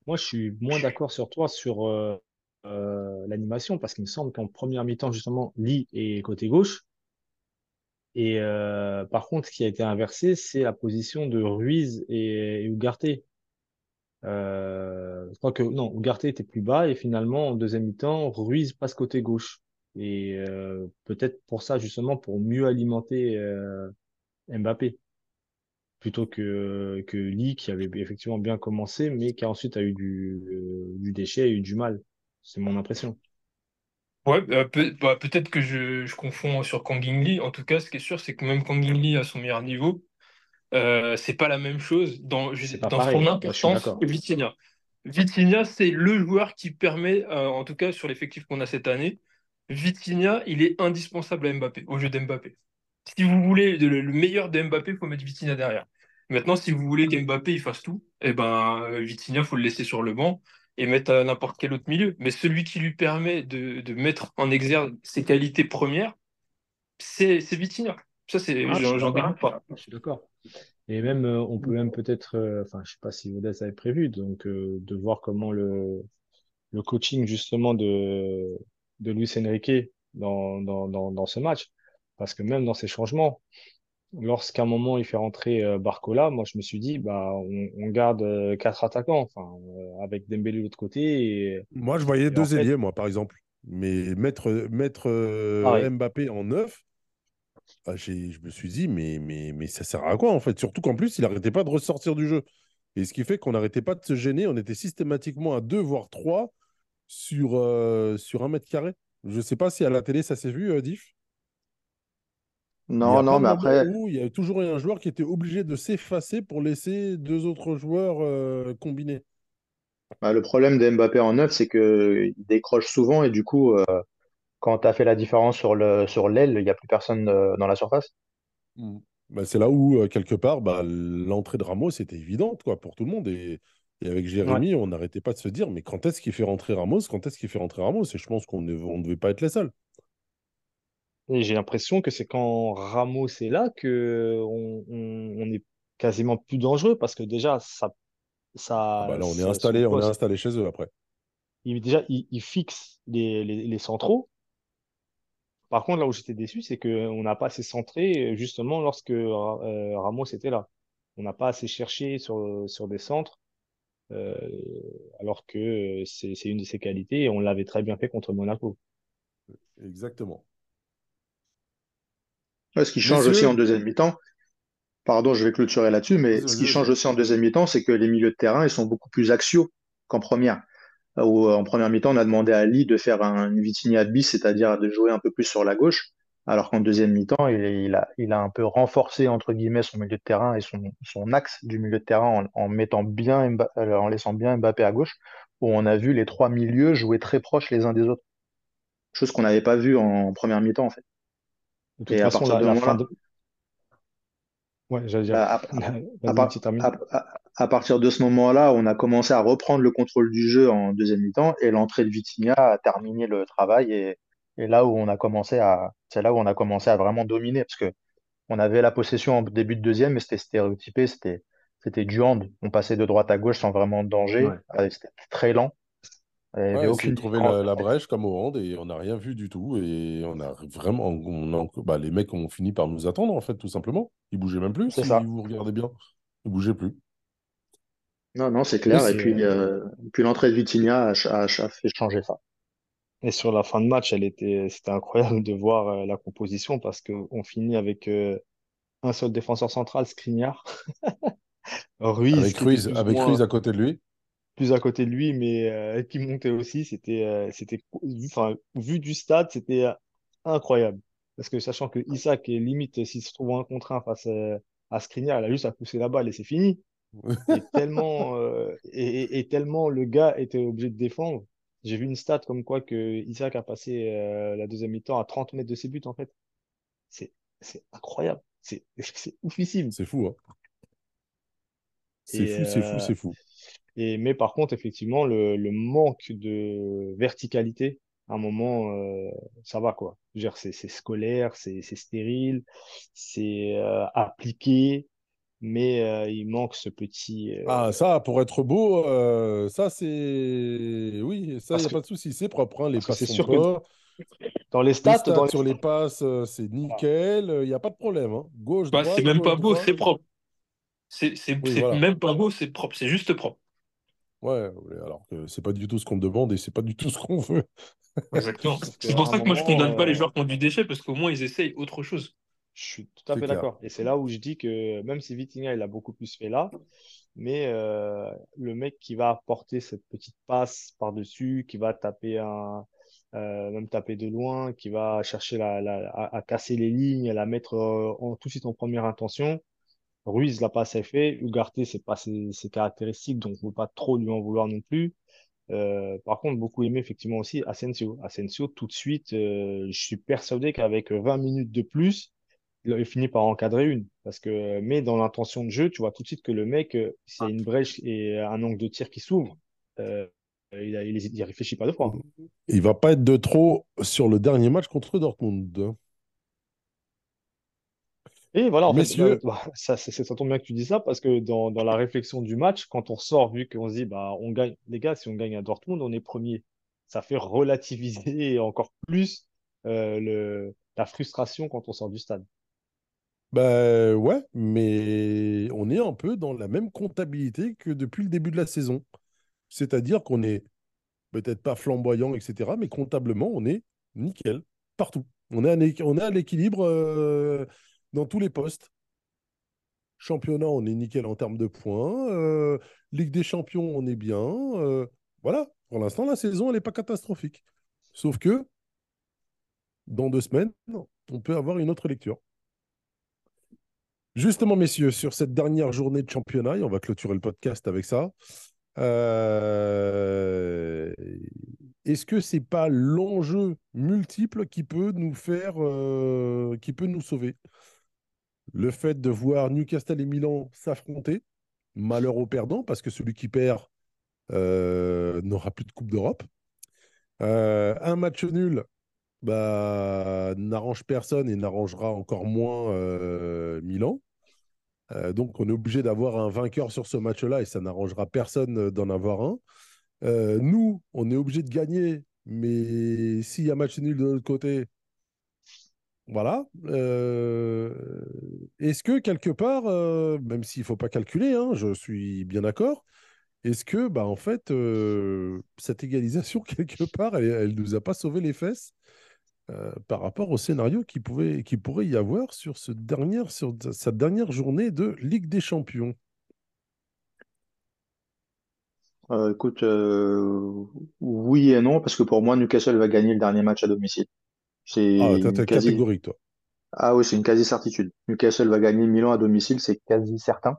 Moi, je suis moins d'accord sur toi sur euh, euh, l'animation parce qu'il me semble qu'en première mi-temps, justement, Lee est côté gauche. Et euh, par contre, ce qui a été inversé, c'est la position de Ruiz et, et Ugarte. Je crois que non, Ugarte était plus bas et finalement, en deuxième mi-temps, Ruiz passe côté gauche. Et euh, peut-être pour ça, justement, pour mieux alimenter euh, Mbappé. Plutôt que, que Lee, qui avait effectivement bien commencé, mais qui ensuite a eu du, euh, du déchet, a eu du mal. C'est mon impression. Ouais, bah, peut-être que je, je confonds sur Kangin Lee. En tout cas, ce qui est sûr, c'est que même Kangin Lee à son meilleur niveau, euh, c'est pas la même chose dans, dans son importance que Vitinha. Vitinha, c'est le joueur qui permet, en tout cas sur l'effectif qu'on a cette année, Vitinha, il est indispensable à Mbappé, au jeu d'Mbappé. Si vous voulez le, meilleur de Mbappé, il faut mettre Vitinha derrière. Maintenant, si vous voulez qu'Mbappé il fasse tout, eh ben, euh, Vitinha, il faut le laisser sur le banc et mettre à n'importe quel autre milieu. Mais celui qui lui permet de, mettre en exergue ses qualités premières, c'est Vitinha. Ça, c'est, ah, j'en pas. Je suis d'accord. Et même, euh, on peut même peut-être, euh, enfin, je sais pas si Odès avait prévu, donc de voir comment le, le coaching justement de, de Luis Enrique dans, dans, dans, ce match. Parce que même dans ces changements, lorsqu'à un moment il fait rentrer euh, Barcola, moi je me suis dit, bah, on, garde euh, quatre attaquants, enfin, euh, avec Dembélé de l'autre côté. moi je voyais deux ailiers, moi par exemple. Mais mettre, mettre Mbappé en neuf, bah, je me suis dit, mais, mais, mais ça sert à quoi en fait? Surtout qu'en plus, il n'arrêtait pas de ressortir du jeu. Et ce qui fait qu'on n'arrêtait pas de se gêner. On était systématiquement à deux, voire trois sur, euh, sur un mètre carré. Je ne sais pas si à la télé ça s'est vu, euh, Diff. Non, non, mais après. il y a toujours un joueur qui était obligé de s'effacer pour laisser deux autres joueurs euh, combiner. Bah, le problème de Mbappé en neuf, c'est qu'il décroche souvent et du coup, quand tu as fait la différence sur le sur l'aile, il n'y a plus personne dans la surface. Mmh. Bah, c'est là où, quelque part, bah, l'entrée de Ramos était évidente quoi, pour tout le monde. Et et avec Jérémy, on n'arrêtait pas de se dire, mais quand est-ce qu'il fait rentrer Ramos? Quand est-ce qu'il fait rentrer Ramos? Et je pense qu'on ne devait pas être les seuls. Et j'ai l'impression que c'est quand Ramos est là que on, est quasiment plus dangereux parce que déjà, ça. ça ah bah là, on est, installé, on est installé chez eux après. Il, déjà, il, fixe les, les, centraux. Par contre, là où j'étais déçu, c'est qu'on n'a pas assez centré justement lorsque euh, Ramos était là. On n'a pas assez cherché sur, sur des centres euh, alors que c'est une de ses qualités et on l'avait très bien fait contre Monaco. Exactement. ce qui change aussi en deuxième mi-temps, pardon, je vais clôturer là-dessus, mais ce qui change aussi en deuxième mi-temps, c'est que les milieux de terrain, ils sont beaucoup plus axiaux qu'en première. En première mi-temps, on a demandé à Ali de faire un, une Vitinha bis, c'est-à-dire de jouer un peu plus sur la gauche. Alors qu'en deuxième mi-temps, il, a, il a un peu renforcé entre guillemets son milieu de terrain et son, son axe du milieu de terrain en, mettant bien euh, en laissant bien Mbappé à gauche, où on a vu les trois milieux jouer très proches les uns des autres. Chose qu'on n'avait pas vu en première mi-temps en fait. et à partir de la de... Ouais, dire. À, à, partir de ce moment-là, on a commencé à reprendre le contrôle du jeu en deuxième mi-temps et l'entrée de Vitinha a terminé le travail et et là où on a commencé à, c'est là où on a commencé à vraiment dominer parce que on avait la possession en début de deuxième, mais c'était stéréotypé, c'était, c'était du hand. On passait de droite à gauche sans vraiment de danger. Euh, c'était très lent. Il ouais, aucune trouvé la, brèche comme au hand et on n'a rien vu du tout. Et on a vraiment. On bah, les mecs ont fini par nous attendre, en fait, tout simplement. Ils bougeaient même plus. Si ça. vous regardez bien, ils bougeaient plus. Non, non, c'est clair. et puis, euh, puis l'entrée de Vitinha a, a, fait changer ça. Et sur la fin de match, elle était, c'était incroyable de voir euh, la composition parce que on finit avec euh, un seul défenseur central, Skriniar, Ruiz Avec Ruiz, avec Ruiz à côté de lui. Plus à côté de lui, mais euh, qui montait aussi. C'était, euh, c'était, vu- enfin, vu du stade, c'était euh, incroyable. Parce que sachant que Isaac est limite, s'il se trouve un contre un face euh, à Skriniar, il a juste à pousser la balle et c'est fini. Et tellement, euh, et, tellement le gars était obligé de défendre. J'ai vu une stat comme quoi que Isaac a passé euh, la deuxième mi-temps à 30 mètres de ses buts, en fait. C'est, c'est incroyable. C'est, c'est oufissime. C'est fou, hein. C'est fou, c'est fou, euh, c'est fou. et, mais par contre, effectivement, le, le manque de verticalité, à un moment, euh, ça va, quoi. C'est, scolaire, c'est, stérile, c'est euh, appliqué, mais euh, il manque ce petit, euh, Ah, ça, pour être beau, euh, ça, c'est. Oui, ça, il n'y a que, pas de souci. C'est propre, hein, Les passes c'est sont sûr que dans les Les stats, dans les sur les passes, c'est voilà. nickel. Il n'y a pas de problème. hein. Gauche, Bah, c'est même pas beau, c'est propre. C'est c'est- Oui, c'est voilà. même pas beau, c'est propre. C'est juste propre. Ouais, ouais, alors que c'est pas du tout ce qu'on demande et c'est pas du tout ce qu'on veut. Exactement. C'est pour ça que moi, je condamne pas les euh, joueurs qui ont du déchet parce qu'au moins, ils essayent autre chose. je suis tout à C'est fait clair. d'accord. Et c'est là où je dis que même si Vitinha, il a beaucoup plus fait là, mais euh, le mec qui va apporter cette petite passe par-dessus, qui va taper un, euh, même taper de loin, qui va chercher la, la, à, à casser les lignes, à la mettre euh, en, tout de suite en première intention. Ruiz l'a pas assez fait. Ugarte, c'est pas ses, ses caractéristiques, donc on ne peut pas trop lui en vouloir non plus. Euh, par contre, beaucoup aimé effectivement aussi Asensio. Asensio, tout de suite, euh, je suis persuadé qu'avec 20 minutes de plus, il aurait fini par encadrer une. Parce que, mais dans l'intention de jeu, tu vois tout de suite que le mec, euh, s'il y a une brèche et un angle de tir qui s'ouvre, euh, il, il, réfléchit pas deux fois. Il va pas être de trop sur le dernier match contre Dortmund. Et voilà, en fait, bah, Messieurs, bah, ça, tombe bien que tu dis ça parce que dans, dans la réflexion du match, quand on sort, vu qu'on se dit, bah, on gagne, les gars, si on gagne à Dortmund, on est premier. Ça fait relativiser encore plus euh, le, la frustration quand on sort du stade. bah ouais, mais on est un peu dans la même comptabilité que depuis le début de la saison. C'est-à-dire qu'on est peut-être pas flamboyant, etc., mais comptablement, on est nickel partout. On est à, l'équ- on est à l'équilibre euh, dans tous les postes. Championnat, on est nickel en termes de points. Euh, Ligue des Champions, on est bien. Euh, voilà, pour l'instant, la saison, elle n'est pas catastrophique. Sauf que dans deux semaines, on peut avoir une autre lecture. Justement, messieurs, sur cette dernière journée de championnat, et on va clôturer le podcast avec ça. euh, Est-ce que c'est pas l'enjeu multiple qui peut nous faire, qui peut nous sauver? Le fait de voir Newcastle et Milan s'affronter, malheur au perdant, parce que celui qui perd euh, n'aura plus de Coupe d'Europe. Euh, un match nul bah, n'arrange personne et n'arrangera encore moins euh, Milan. Donc, on est obligé d'avoir un vainqueur sur ce match-là et ça n'arrangera personne d'en avoir un. Nous, on est obligé de gagner, mais s'il y a match nul de l'autre côté, voilà. Euh, Est-ce que quelque part, euh, même s'il ne faut pas calculer, hein, je suis bien d'accord, est-ce que, bah, en fait, euh, cette égalisation, quelque part, elle ne nous a pas sauvé les fesses par rapport au scénario qui, pouvait, qui pourrait y avoir sur, ce dernière, sur cette dernière journée de Ligue des Champions? Écoute, oui et non, parce que pour moi, Newcastle va gagner le dernier match à domicile. Ah, C'est t'es quasi, catégorique, toi. ah oui, c'est une quasi-certitude. Newcastle va gagner Milan à domicile, c'est quasi certain.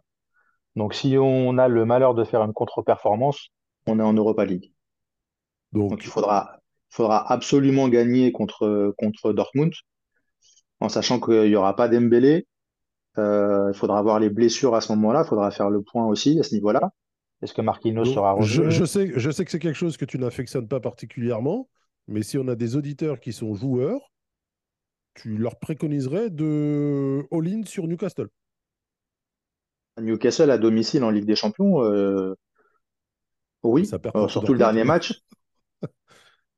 Donc, si on a le malheur de faire une contre-performance, on est en Europa League. Donc, il Donc, faudra, il faudra absolument gagner contre, contre Dortmund, en sachant qu'il n'y aura pas Dembélé. Euh, il faudra voir les blessures à ce moment-là. Il faudra faire le point aussi à ce niveau-là. Est-ce que Marquinhos donc sera je, revenu? je sais, je sais que c'est quelque chose que tu n'affectionnes pas particulièrement, mais si on a des auditeurs qui sont joueurs, tu leur préconiserais de all-in sur Newcastle. Newcastle à domicile en Ligue des Champions, euh, oui, Ça perd Euh, surtout le dernier match.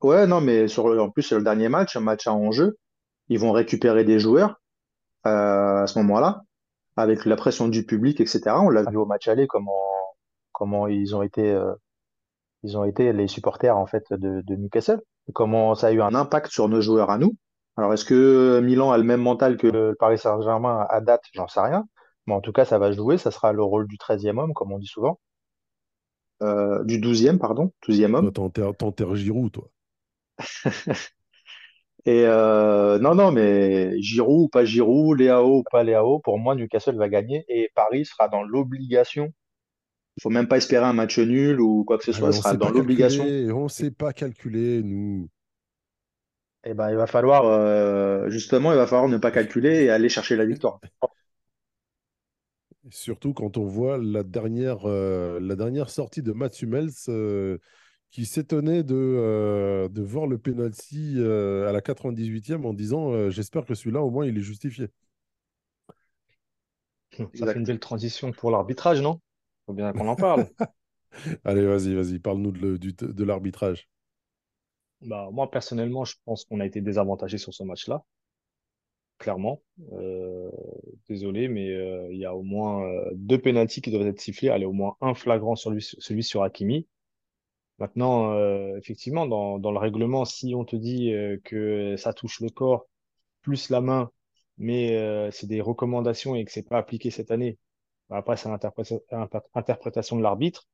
Ouais, non, mais sur en plus, c'est le dernier match, un match à enjeu. Ils vont récupérer des joueurs euh, à ce moment-là, avec la pression du public, etc. On l'a vu au match aller, comment, comment ils ont été, ils ont été les supporters en fait de, de Newcastle. Comment ça a eu un impact sur nos joueurs à nous. Alors, est-ce que Milan a le même mental que le Paris Saint-Germain à date? J'en sais rien. Mais en tout cas, ça va jouer. Ça sera le rôle du treizième homme, comme on dit souvent. Euh, du douzième, pardon, douzième Toi, homme. t'enterres, t'enterres Giroud, toi. Et euh, non, non, mais Giroud ou pas Giroud, Léao ou pas Léao, pour moi, Newcastle va gagner et Paris sera dans l'obligation. Il faut même pas espérer un match nul ou quoi que ce soit, on sera sait dans pas l'obligation. calculer, on sait pas calculer, nous. Et ben, il va falloir, euh, justement, il va falloir ne pas calculer et aller chercher la victoire. Surtout quand on voit la dernière, euh, la dernière sortie de Mats Hummels euh, qui s'étonnait de, euh, de voir le penalty euh, à la 98e en disant euh, J'espère que celui-là, au moins, il est justifié. Ça fait une belle transition pour l'arbitrage, non? Faut bien qu'on en parle. Allez, vas-y, vas-y, parle-nous de, l'arbitrage. Bah, moi, personnellement, je pense qu'on a été désavantagé sur ce match-là, clairement. Euh, désolé, mais euh, il y a au moins euh, deux pénaltys qui doivent être sifflés. Allez, au moins un flagrant sur lui, celui sur Hakimi. Maintenant, effectivement, dans, dans le règlement, si on te dit que ça touche le corps plus la main, mais c'est des recommandations et que c'est pas appliqué cette année, après, c'est l'interpréta- interpréta- interprétation de l'arbitre.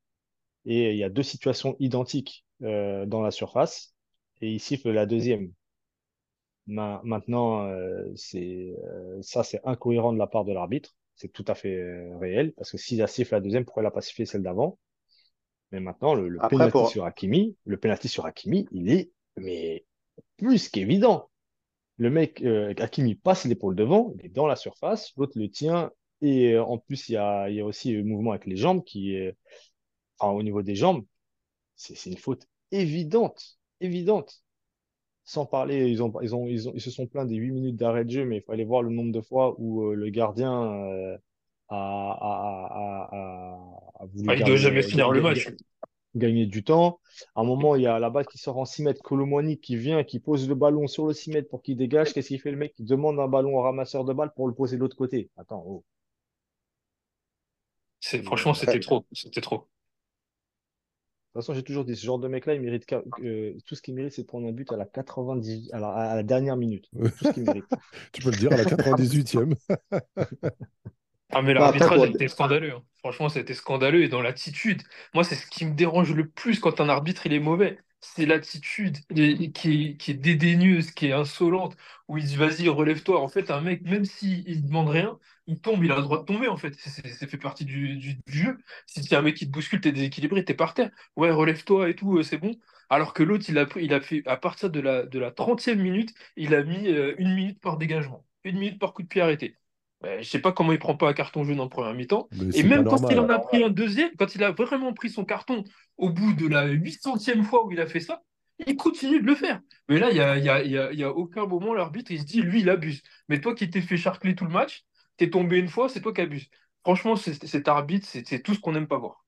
Et il y a deux situations identiques euh, dans la surface et il siffle la deuxième. Ma- maintenant, euh, c'est euh, ça, c'est incohérent de la part de l'arbitre. C'est tout à fait réel parce que s'il a sifflé la deuxième, pourquoi il n'a pas sifflé celle d'avant? Mais maintenant, le, le pour, sur Hakimi, le penalty sur Hakimi, il est mais plus qu'évident. Le mec, Hakimi passe l'épaule devant, il est dans la surface, l'autre le tient et euh, en plus il y a, il y a aussi le mouvement avec les jambes qui est, enfin, au niveau des jambes, c'est une faute évidente, évidente. Sans parler, ils ont, ils ont, ils ont, ils se sont plaints des 8 minutes d'arrêt de jeu, mais il fallait voir le nombre de fois où euh, le gardien euh, a, a, a, a, a voulu Ah, il doit jamais finir le match. ga- gagner du temps. À un moment, il y a la balle qui sort en 6 mètres, Colomwani qui vient, qui pose le ballon sur le 6 mètres pour qu'il dégage. Qu'est-ce qu'il fait le mec? Il demande un ballon au ramasseur de balles pour le poser de l'autre côté. Attends, oh. C'est, franchement, c'était trop. C'était trop. De toute façon, j'ai toujours dit, ce genre de mec-là, il mérite, euh, tout ce qu'il mérite, c'est de prendre un but à la 90, à la, à la dernière minute. Tout ce qu'il mérite. Tu peux le dire à la 98e. Ah, mais après, l'arbitrage été scandaleux. hein. Franchement, c'était scandaleux. Et dans l'attitude, moi, c'est ce qui me dérange le plus quand un arbitre il est mauvais. C'est l'attitude qui est, dédaigneuse, qui est insolente, où il dit vas-y, relève-toi. En fait, un mec, même s'il il demande rien, il tombe, il a le droit de tomber, en fait. C'est fait partie du, du- jeu. Si c'est un mec qui te bouscule, t'es déséquilibré, t'es par terre. Ouais, relève-toi et tout, euh, c'est bon. Alors que l'autre, il a il a fait, à partir de la, de la 30e minute, il a mis euh, une minute par dégagement, une minute par coup de pied arrêté. Ouais, je sais pas comment il prend pas un carton jaune en première mi-temps. Et même quand il en a pris un deuxième, quand il a vraiment pris son carton au bout de la 800e fois où il a fait ça, il continue de le faire. Mais là, il y a, y a, il y a, il y a aucun moment, l'arbitre, il se dit, lui, il abuse. Mais toi qui t'es fait charcler tout le match, t'es tombé une fois, c'est toi qui abuses. Franchement, cet arbitre, c'est tout ce qu'on n'aime pas voir.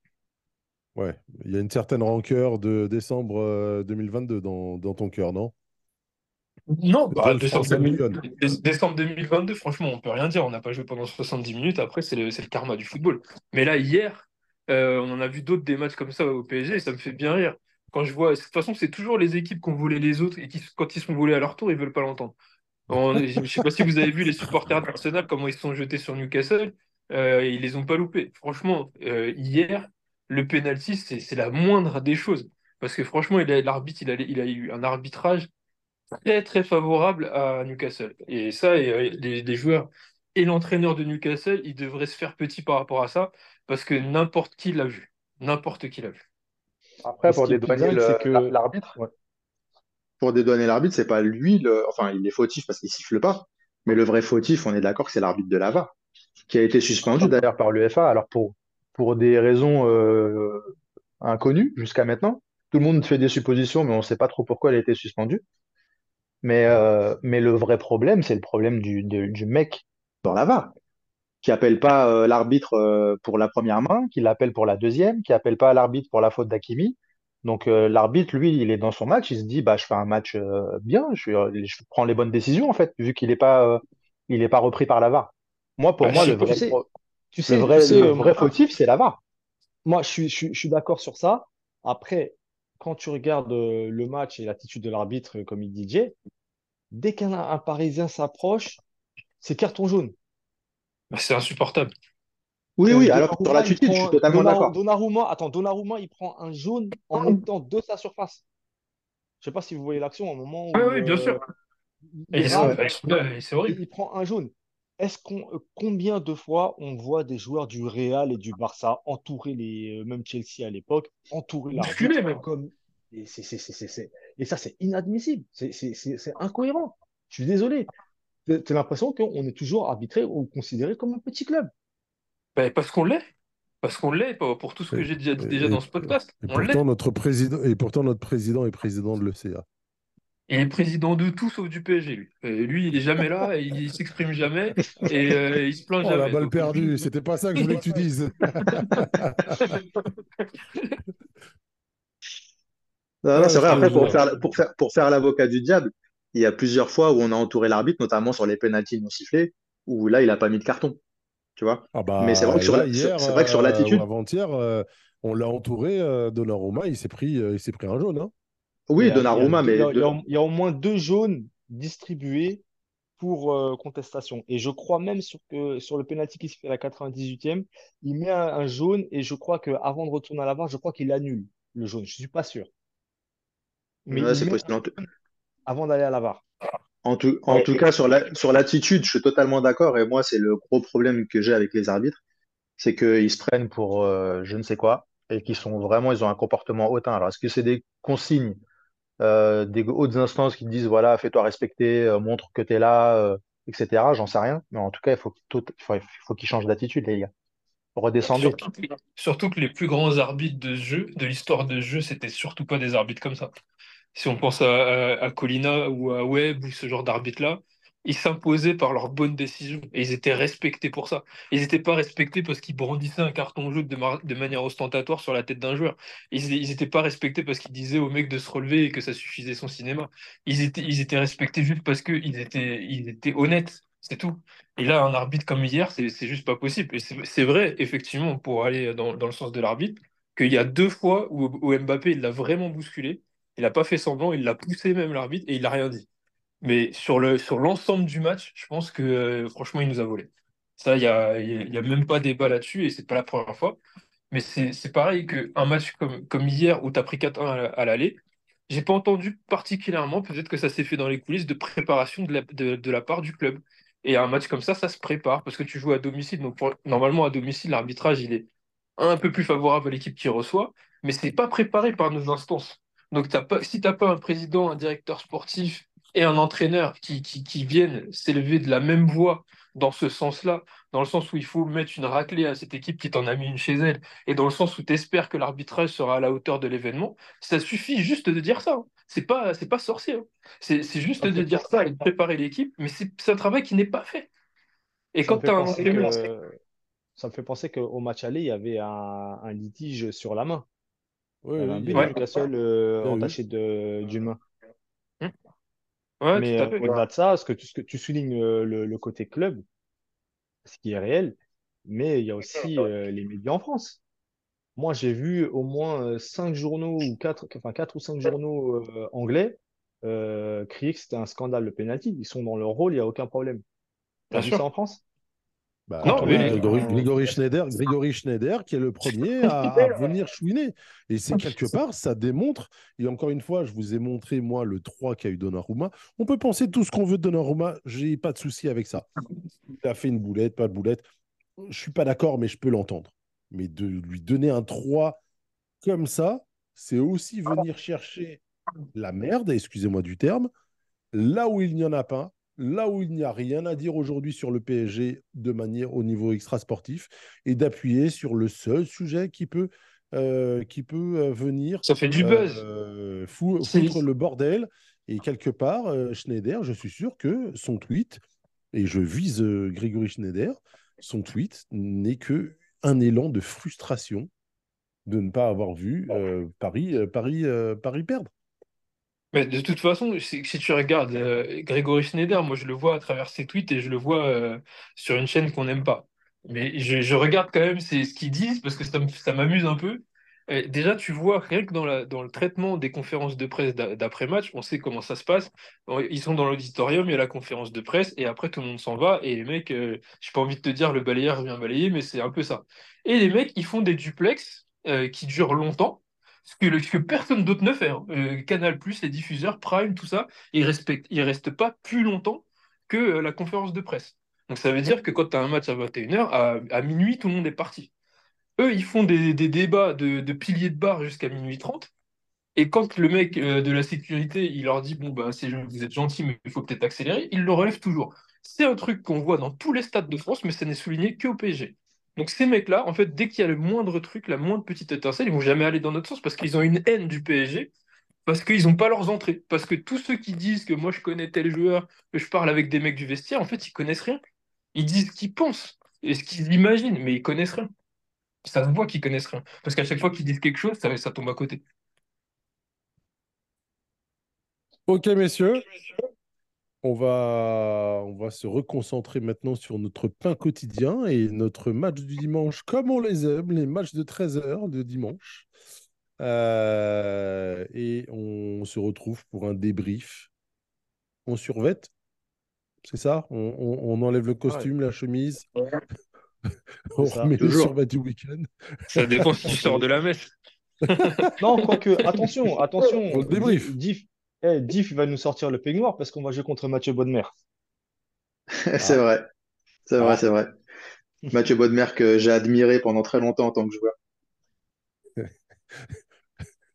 Ouais, il y a une certaine rancœur de décembre euh, 2022 dans, dans ton cœur, non? Non, bah, décembre, français 2000 bouillonne. dé- décembre 2022, franchement, on peut rien dire. On n'a pas joué pendant 70 minutes. Après, c'est le, karma du football. Mais là, hier, euh, on en a vu d'autres des matchs comme ça au PSG et ça me fait bien rire. Quand je vois, de toute façon, c'est toujours les équipes qui ont volé les autres et qui, quand ils sont volés à leur tour, ils veulent pas l'entendre. Je ne sais pas si vous avez vu les supporters d'Arsenal, comment ils se sont jetés sur Newcastle. Euh, ils les ont pas loupés. Franchement, euh, hier, le penalty, c'est la moindre des choses. Parce que franchement, l'arbitre, il a, il a eu un arbitrage très très favorable à Newcastle. Et ça, et, euh, les, les joueurs et l'entraîneur de Newcastle, ils devraient se faire petit par rapport à ça, parce que n'importe qui l'a vu. N'importe qui l'a vu. après, pour dédouaner que, l'arbitre, ouais, pour dédouaner l'arbitre, c'est pas lui le, enfin, il est fautif parce qu'il siffle pas. Mais le vrai fautif, on est d'accord que c'est l'arbitre de la VAR, qui a été suspendu d'ailleurs par l'UEFA. Alors pour, pour des raisons euh, inconnues jusqu'à maintenant, tout le monde fait des suppositions, mais on ne sait pas trop pourquoi elle a été suspendue. Mais, euh, mais le vrai problème, c'est le problème du, de- du mec dans la VAR, qui appelle pas euh, l'arbitre euh, pour la première main, qui l'appelle pour la deuxième, qui appelle pas l'arbitre pour la faute d'Hakimi. Donc euh, l'arbitre, lui, il est dans son match, il se dit, bah, je fais un match euh, bien, je, suis- je prends les bonnes décisions, en fait, vu qu'il n'est pas, euh, il est pas repris par la VAR. Moi, pour Bah, moi, le vrai, sais, pro- tu le tu vrai, sais, le vrai moi, fautif, c'est la VAR. moi, je suis, je suis, je suis d'accord sur ça. Après, quand tu regardes euh, le match et l'attitude de l'arbitre, euh, comme il dit Jay, dès qu'un un Parisien s'approche, c'est carton jaune. Bah, c'est insupportable. Oui, oui, alors dans l'attitude, je suis totalement d'accord. Donnarumma- attends, Donnarumma, il prend un jaune en étant de sa surface. Je sais pas si vous voyez l'action, au moment Oui, où oui, bien euh, sûr. Et c'est horrible. il prend un jaune. Est-ce qu'on, euh, combien de fois on voit des joueurs du Real et du Barça entourer les, euh, même Chelsea à l'époque, entourer l'arbitre comme, et c'est, c'est, c'est, c'est, c'est- et ça, c'est inadmissible. C'est, c'est, c'est, c'est incohérent. Je suis désolé. T'as t'as l'impression qu'on est toujours arbitré ou considéré comme un petit club. Bah, parce qu'on l'est. Parce qu'on l'est, pour, tout ce que Et- j'ai déjà dit déjà et- dans ce podcast. Et On l'est. pourtant, notre président, et pourtant, notre président est président de l'ECA. Il est président de tout sauf du PSG, lui. Et lui, il est jamais là, et il s'exprime jamais, et euh, il se plaint Oh, la jamais. balle Donc, perdue, c'était pas ça que je voulais que tu dises. Non, non, Ouais, c'est vrai. Après, pour faire, pour faire, pour faire l'avocat du diable, il y a plusieurs fois où on a entouré l'arbitre, notamment sur les pénaltys non sifflés, où là, il a pas mis de carton. Tu vois? Ah Mais c'est vrai bah que sur la- vrai que sur euh, l'attitude, avant-hier, euh, on l'a entouré, euh, Donnarumma, il s'est pris, euh, il s'est pris un jaune. hein. Oui, il a Donnarumma, il mais il y a au- il y a au moins deux jaunes distribués pour euh, contestation. Et je crois même sur, que, sur le penalty qui se fait à la 98e, il met un, un jaune et je crois qu'avant de retourner à la VAR, je crois qu'il annule le jaune. Je suis pas sûr. Mais ouais, c'est possible. avant d'aller à la VAR. en tout, en Ouais. tout cas, sur la, sur l'attitude, je suis totalement d'accord. Et moi, c'est le gros problème que j'ai avec les arbitres, c'est qu'ils se prennent pour euh, je ne sais quoi et qu'ils sont vraiment, ils ont un comportement hautain. Alors, est-ce que c'est des consignes, euh, des hautes instances qui te disent, voilà, fais-toi respecter, euh, montre que tu es là, euh, etc. J'en sais rien. Mais en tout cas, il faut, tout- il faut, faut qu'ils changent d'attitude, les gars. Redescendez. Surtout que, surtout que les plus grands arbitres de jeu, de l'histoire de ce jeu, c'était surtout pas des arbitres comme ça. Si on pense à, à, à Colina ou à Webb ou ce genre d'arbitres-là, ils s'imposaient par leurs bonnes décisions et ils étaient respectés pour ça. Ils n'étaient pas respectés parce qu'ils brandissaient un carton jaune de, manière ostentatoire sur la tête d'un joueur. Ils n'étaient pas respectés parce qu'ils disaient au mec de se relever et que ça suffisait son cinéma. Ils étaient, respectés juste parce qu'ils étaient, honnêtes. C'est tout. Et là, un arbitre comme hier, c'est juste pas possible. Et c'est vrai, effectivement, pour aller dans, dans le sens de l'arbitre, qu'il y a deux fois où, où Mbappé, il l'a vraiment bousculé. Il n'a pas fait semblant, il l'a poussé même l'arbitre et il n'a rien dit. Mais sur le, sur l'ensemble du match, je pense que euh, franchement, il nous a volé. Ça, il n'y a, y a même pas débat là-dessus et c'est pas la première fois. Mais c'est pareil qu'un match comme, comme hier où tu as pris 4-1 à, l'aller, j'ai pas entendu particulièrement, peut-être que ça s'est fait dans les coulisses, de préparation de la, de, de la part du club. Et un match comme ça, ça se prépare parce que tu joues à domicile. Donc normalement, à domicile, l'arbitrage, il est un peu plus favorable à l'équipe qui reçoit, mais c'est pas préparé par nos instances. Donc pas, si tu n'as pas un président, un directeur sportif et un entraîneur qui, qui, qui viennent s'élever de la même voix dans ce sens-là, dans le sens où il faut mettre une raclée à cette équipe qui t'en a mis une chez elle, et dans le sens où tu espères que l'arbitrage sera à la hauteur de l'événement, ça suffit juste de dire ça. hein. C'est pas, c'est pas sorcier. hein. C'est c'est juste de dire ça et de préparer l'équipe, mais c'est un travail qui n'est pas fait. Et ça quand me tu fait as un que, ça me fait penser qu'au match aller, il y avait un, un litige sur la main. Oui, Il y avait oui, de a- ouais, Newcastle euh, entaché d'une main. Ouais, Mais euh, au-delà de ça, ce que tu, ce que tu soulignes euh, le, le côté club, ce qui est réel, mais il y a aussi euh, les médias en France. Moi, j'ai vu au moins cinq journaux ou quatre, enfin quatre ou cinq journaux anglais crier que c'était un scandale le penalty. Ils sont dans leur rôle, il n'y a aucun problème. T'as vu ça en France? Bah, Non, Grégory, Grégory Schneider, Grégory Schneider qui est le premier à, à venir chouiner. Et c'est quelque part, ça démontre, et encore une fois, je vous ai montré, moi, le 3 qu'a eu Donnarumma. On peut penser tout ce qu'on veut de Donnarumma, j'ai pas de souci avec ça. Il a fait une boulette, pas de boulette. Je suis pas d'accord, mais je peux l'entendre. Mais de lui donner un 3 comme ça, c'est aussi venir chercher la merde, excusez-moi du terme, là où il n'y en a pas, là où il n'y a rien à dire aujourd'hui sur le PSG de manière au niveau extrasportif, et d'appuyer sur le seul sujet qui peut, euh, qui peut euh, venir Ça fait du buzz. euh, fou- C'est- foutre le bordel. Et quelque part, euh, Schneider, je suis sûr que son tweet, et je vise Grégory Schneider, son tweet n'est que un élan de frustration de ne pas avoir vu Paris, Paris, Paris perdre. Mais de toute façon, si, tu regardes euh, Grégory Schneider, moi je le vois à travers ses tweets et je le vois euh, sur une chaîne qu'on n'aime pas. Mais je, je regarde quand même ce qu'ils disent parce que ça m'amuse un peu. Déjà, tu vois, rien que dans, le traitement des conférences de presse d'a- d'après-match, on sait comment ça se passe. Ils sont dans l'auditorium, il y a la conférence de presse, et après, tout le monde s'en va, et les mecs, euh, j'ai pas envie de te dire le balayeur vient balayer, mais c'est un peu ça. Et les mecs, ils font des duplex qui durent longtemps, ce que, personne d'autre ne fait. hein. Euh, Canal+, les diffuseurs, Prime, tout ça, ils respectent, ils restent pas plus longtemps que euh, la conférence de presse. Donc ça veut dire que quand tu as un match à 21h, à, minuit, tout le monde est parti. Eux, ils font des, débats de, piliers de bar jusqu'à minuit 30. Et quand le mec euh, de la sécurité, il leur dit, bon, c'est, vous êtes gentil, mais il faut peut-être accélérer, ils le relèvent toujours. C'est un truc qu'on voit dans tous les stades de France, mais ça n'est souligné qu'au PSG. Donc ces mecs-là, en fait, dès qu'il y a le moindre truc, la moindre petite étincelle, ils vont jamais aller dans notre sens parce qu'ils ont une haine du PSG, parce qu'ils n'ont pas leurs entrées. Parce que tous ceux qui disent que moi je connais tel joueur, que je parle avec des mecs du vestiaire, en fait, ils connaissent rien. Ils disent ce qu'ils pensent et ce qu'ils imaginent, mais ils connaissent rien. Ça se voit qu'ils connaissent rien. Parce qu'à chaque fois qu'ils disent quelque chose, ça, ça tombe à côté. Ok, messieurs, on va, on va se reconcentrer maintenant sur notre pain quotidien et notre match du dimanche, comme on les aime, les matchs de 13h de dimanche. Euh, et on se retrouve pour un débrief. On survête, c'est ça? On, on- on enlève le costume, la chemise, on ça. remet le survêt du week-end. Ça dépend si tu sors de la messe. Non, quoique, attention, attention. Pour le débrief. Diff, eh, Diff il va nous sortir le peignoir parce qu'on va jouer contre Mathieu Bonnemer. C'est vrai. C'est vrai, Ah. c'est vrai. Mathieu Bodmer que j'ai admiré pendant très longtemps en tant que joueur.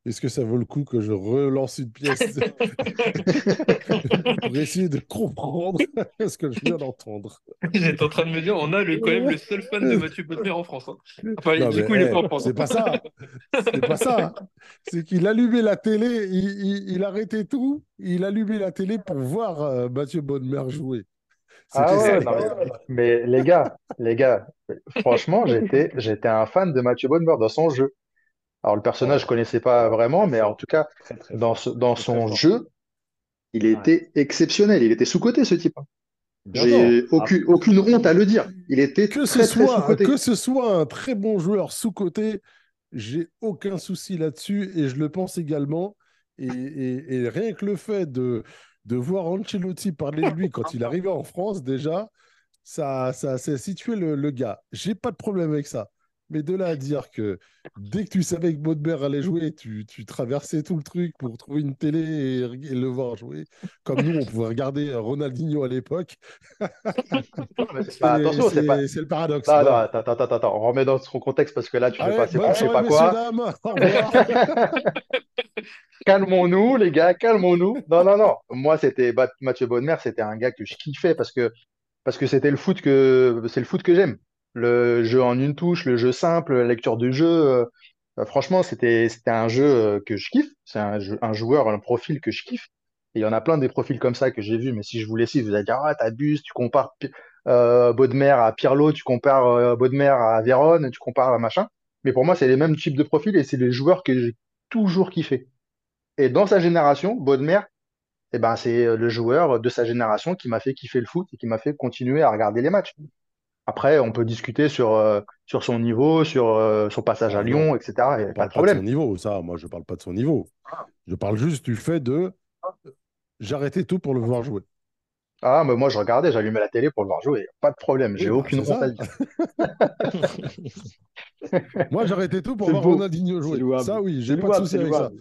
Est-ce que ça vaut le coup que je relance une pièce? Pour essayer de comprendre ce que je viens d'entendre J'étais en train de me dire, on a le, quand même le seul fan de Mathieu Bodmer en France. hein. Enfin, Non, du coup, il est pas en France. C'est pas ça. C'est pas ça. C'est qu'il allumait la télé, il, il- il arrêtait tout, il allumait la télé pour voir euh, Mathieu Bonnemer jouer. Ah ça. ouais, non, mais, mais les gars, les gars, franchement, j'étais, j'étais un fan de Mathieu Bonnemer dans son jeu. Alors, le personnage, je connaissais pas vraiment, mais en tout cas, Très, très dans, ce- son jeu, il Ouais. était exceptionnel. Il était sous-coté, ce type. Bien J'ai aucune, aucune honte à le dire. Il était Que ce, très, très soit, que ce soit un très bon joueur sous-côté, j'ai aucun souci là-dessus et je le pense également. Et, et- et rien que le fait de, de voir Ancelotti parler de lui quand il arrivait en France, déjà, ça, ça, ça a situé le, le gars. J'ai pas de problème avec ça. Mais de là à dire que dès que tu savais que Baudebert allait jouer, tu, tu traversais tout le truc pour trouver une télé et, et le voir jouer. Comme nous, on pouvait regarder Ronaldinho à l'époque. C'est Bah, c'est pas. le paradoxe. Non, non, Voilà. attends, attends, attends, on remet dans son contexte parce que là, tu fais passer bonne pour je sais pas quoi. Calmons-nous, les gars, calmons-nous. Non, non, non. Moi, c'était Mathieu Bonnemer, c'était un gars que je kiffais parce que parce que c'était le foot que c'est le foot que j'aime. Le jeu en une touche, le jeu simple, la lecture du jeu. euh, euh, franchement, c'était un jeu euh, que je kiffe. C'est un, joueur, un profil que je kiffe. Et il y en a plein des profils comme ça que j'ai vus. Mais si je vous cite, vous allez dire ah t'abuses, tu compares euh, à Pirlo, tu compares euh, à Vérone, tu compares à machin. Mais pour moi, c'est les mêmes types de profils et c'est les joueurs que j'ai toujours kiffé. Et dans sa génération, Bodmer, eh ben, c'est le joueur de sa génération qui m'a fait kiffer le foot et qui m'a fait continuer à regarder les matchs. Après, on peut discuter sur, euh, sur son niveau, sur euh, son passage à Lyon, etc. Il a pas de parle pas de son problème. niveau, ça. Moi, je parle pas de son niveau. Je parle juste du fait de j'arrêtais tout pour le voir jouer. Ah, mais moi, je regardais, j'allumais la télé pour le voir jouer. Pas de problème, j'ai Oui, bah, aucune honte. Moi, j'arrêtais tout pour voir beau. Ronaldinho jouer. Ça, oui, j'ai pas de souci avec ça.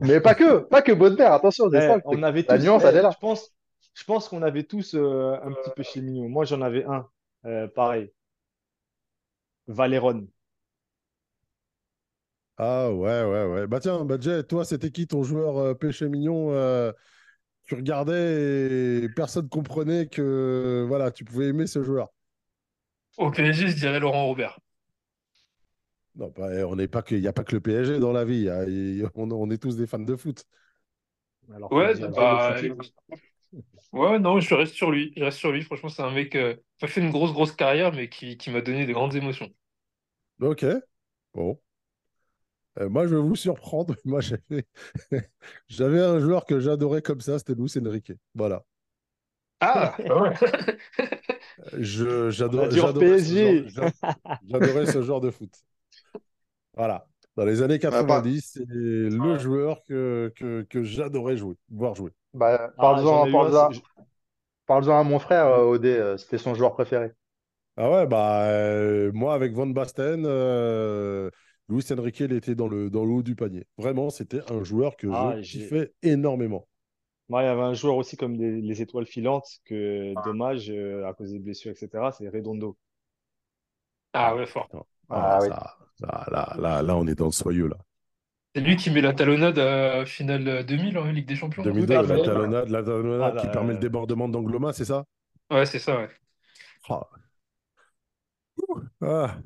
Mais pas que, pas que attention, c'est Eh, ça. on avait La tous, nuance, eh, elle est là. je pense, je pense qu'on avait tous euh, un petit péché mignon. Moi, j'en avais un, euh, pareil. Valéron. Ah ouais, ouais, ouais. Bah tiens, bah Jay, toi, c'était qui ton joueur euh, péché mignon euh, Tu regardais et personne comprenait que voilà, tu pouvais aimer ce joueur. Au PSG, je dirais Laurent Robert. Non, bah, eh, on n'est pas que, il n'y a pas que le PSG dans la vie. il- on, on est tous des fans de foot. Alors Ouais, bah, Fouti. Ouais, non, je reste sur lui. Je reste sur lui. Franchement, c'est un mec euh, qui a fait une grosse, grosse carrière, mais qui, qui m'a donné de grandes émotions. Ok, bon. Euh, moi, je vais vous surprendre. Moi, j'avais, j'avais un joueur que j'adorais comme ça, c'était Luis Enrique. Voilà. Ah, ouais. Je, On j'adore- a dit hors j'adorais ce genre- j'adorais ce genre de foot. Voilà. Dans les années Bah, pas- 90, c'est le Ouais. joueur que, que, que j'adorais jouer, voir jouer. Bah, Ah, parle-en à mon frère, euh, Odé, euh, c'était son joueur préféré. Ah ouais, bah euh, moi avec Van Basten, euh, Luis Enrique, il était dans le, dans le haut du panier. Vraiment, c'était un joueur que Ah, je kiffais énormément. Moi, il y avait un joueur aussi comme les, les étoiles filantes, que dommage, euh, à cause des blessures, etc., c'est Redondo. Ah ouais, fort. Ah Ah, oui. ça, ça, là, là, là, on est dans le soyeux, là. C'est lui qui met la talonnade à finale 2000 en Ligue des Champions. non 2002, à la fait. talonnade, la talonnade Ah, qui là, permet le euh, débordement d'Angloma, c'est ça? Ouais, c'est ça, ouais. Ah. Ah.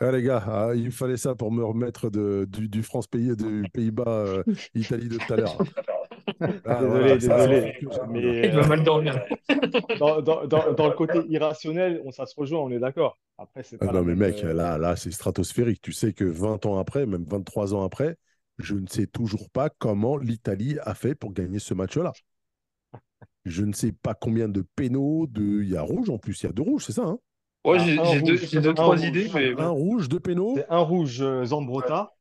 Ah, les gars, ah, il fallait ça pour me remettre de, du, du France-Pays, du Pays-Bas, euh, Italie de tout à l'heure. Ah, Désolé, voilà, désolé. Mais Il va euh, mal dormir. dans, dans, dans, dans le côté irrationnel, on, ça se rejoint, on est d'accord. Après, c'est Ah pas non, mais mec, euh, là, là c'est stratosphérique. Tu sais que 20 ans après, même 23 ans après, je ne sais toujours pas comment l'Italie a fait pour gagner ce match-là. Je ne sais pas combien de pénaux, de... il y a rouge en plus, il y a deux rouges, c'est ça hein? Ouais, Ah, j'ai deux, deux, un trois rouge. idées, mais Un rouge, deux pénaux. Un rouge euh, Zambrotta.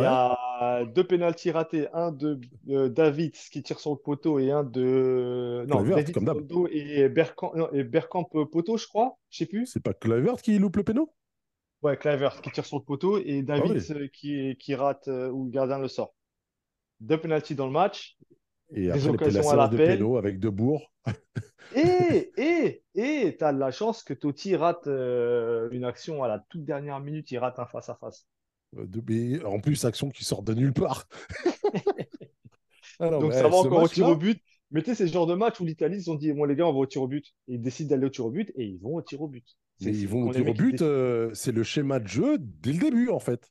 Il y a deux pénaltys ratés, un de euh, David qui tire sur le poteau et un de non, David comme et Bergkamp, non, et Bergkamp euh, poteau, je crois, je sais plus. C'est pas Kluivert qui loupe le pénal Ouais, Kluivert qui tire sur le poteau et David Ah oui. euh, qui, qui rate euh, ou le gardien le sort. Deux pénaltys dans le match. Et Des après, la occasions à de l'appel. pénaux avec Debourg. Et et et t'as de la chance que Totti rate euh, une action à la toute dernière minute, il rate un face à face. Euh, de- mais en plus, action qui sort de nulle part. Ah Donc ça va encore au tir au but. Mais tu sais, c'est le genre de match où l'Italie, ils se sont dit, bon les gars, on va au tir au but. Et ils décident d'aller au tir au but et ils vont au tir au but. Mais ils vont au tir au but, euh, c'est le schéma de jeu dès le début, en fait.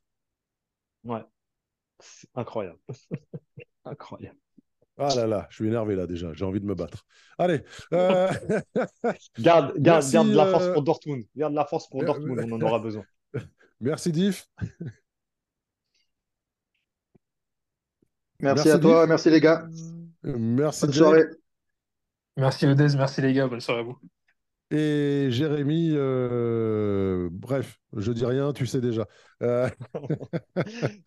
Ouais. C'est incroyable. Incroyable. Ah là là, je suis énervé là déjà, j'ai envie de me battre. Allez, euh, Garde, garde, Merci, garde de la force pour Dortmund. Garde de la force pour Dortmund, on en aura besoin. merci Diff. Merci, Merci, à toi, merci les gars. Merci Bonne soirée. merci Odez, merci les gars, bonne soirée à vous. Et Jérémy, euh, bref, je dis rien, tu sais déjà. Euh,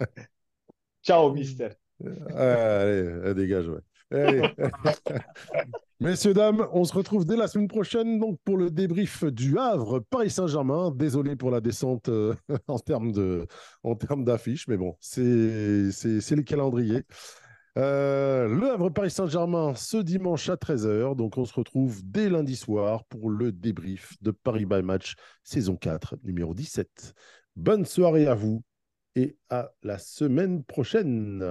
Ciao, mister. allez, euh, dégage. ouais. Allez. Messieurs, dames, on se retrouve dès la semaine prochaine donc pour le débrief du Havre Paris Saint-Germain. Désolé pour la descente euh, en termes d'affiches, mais bon, c'est les calendriers. Euh, le Havre Paris Saint-Germain ce dimanche à 13h. Donc on se retrouve dès lundi soir pour le débrief de Paris by Match saison 4, numéro 17. Bonne soirée à vous et à la semaine prochaine.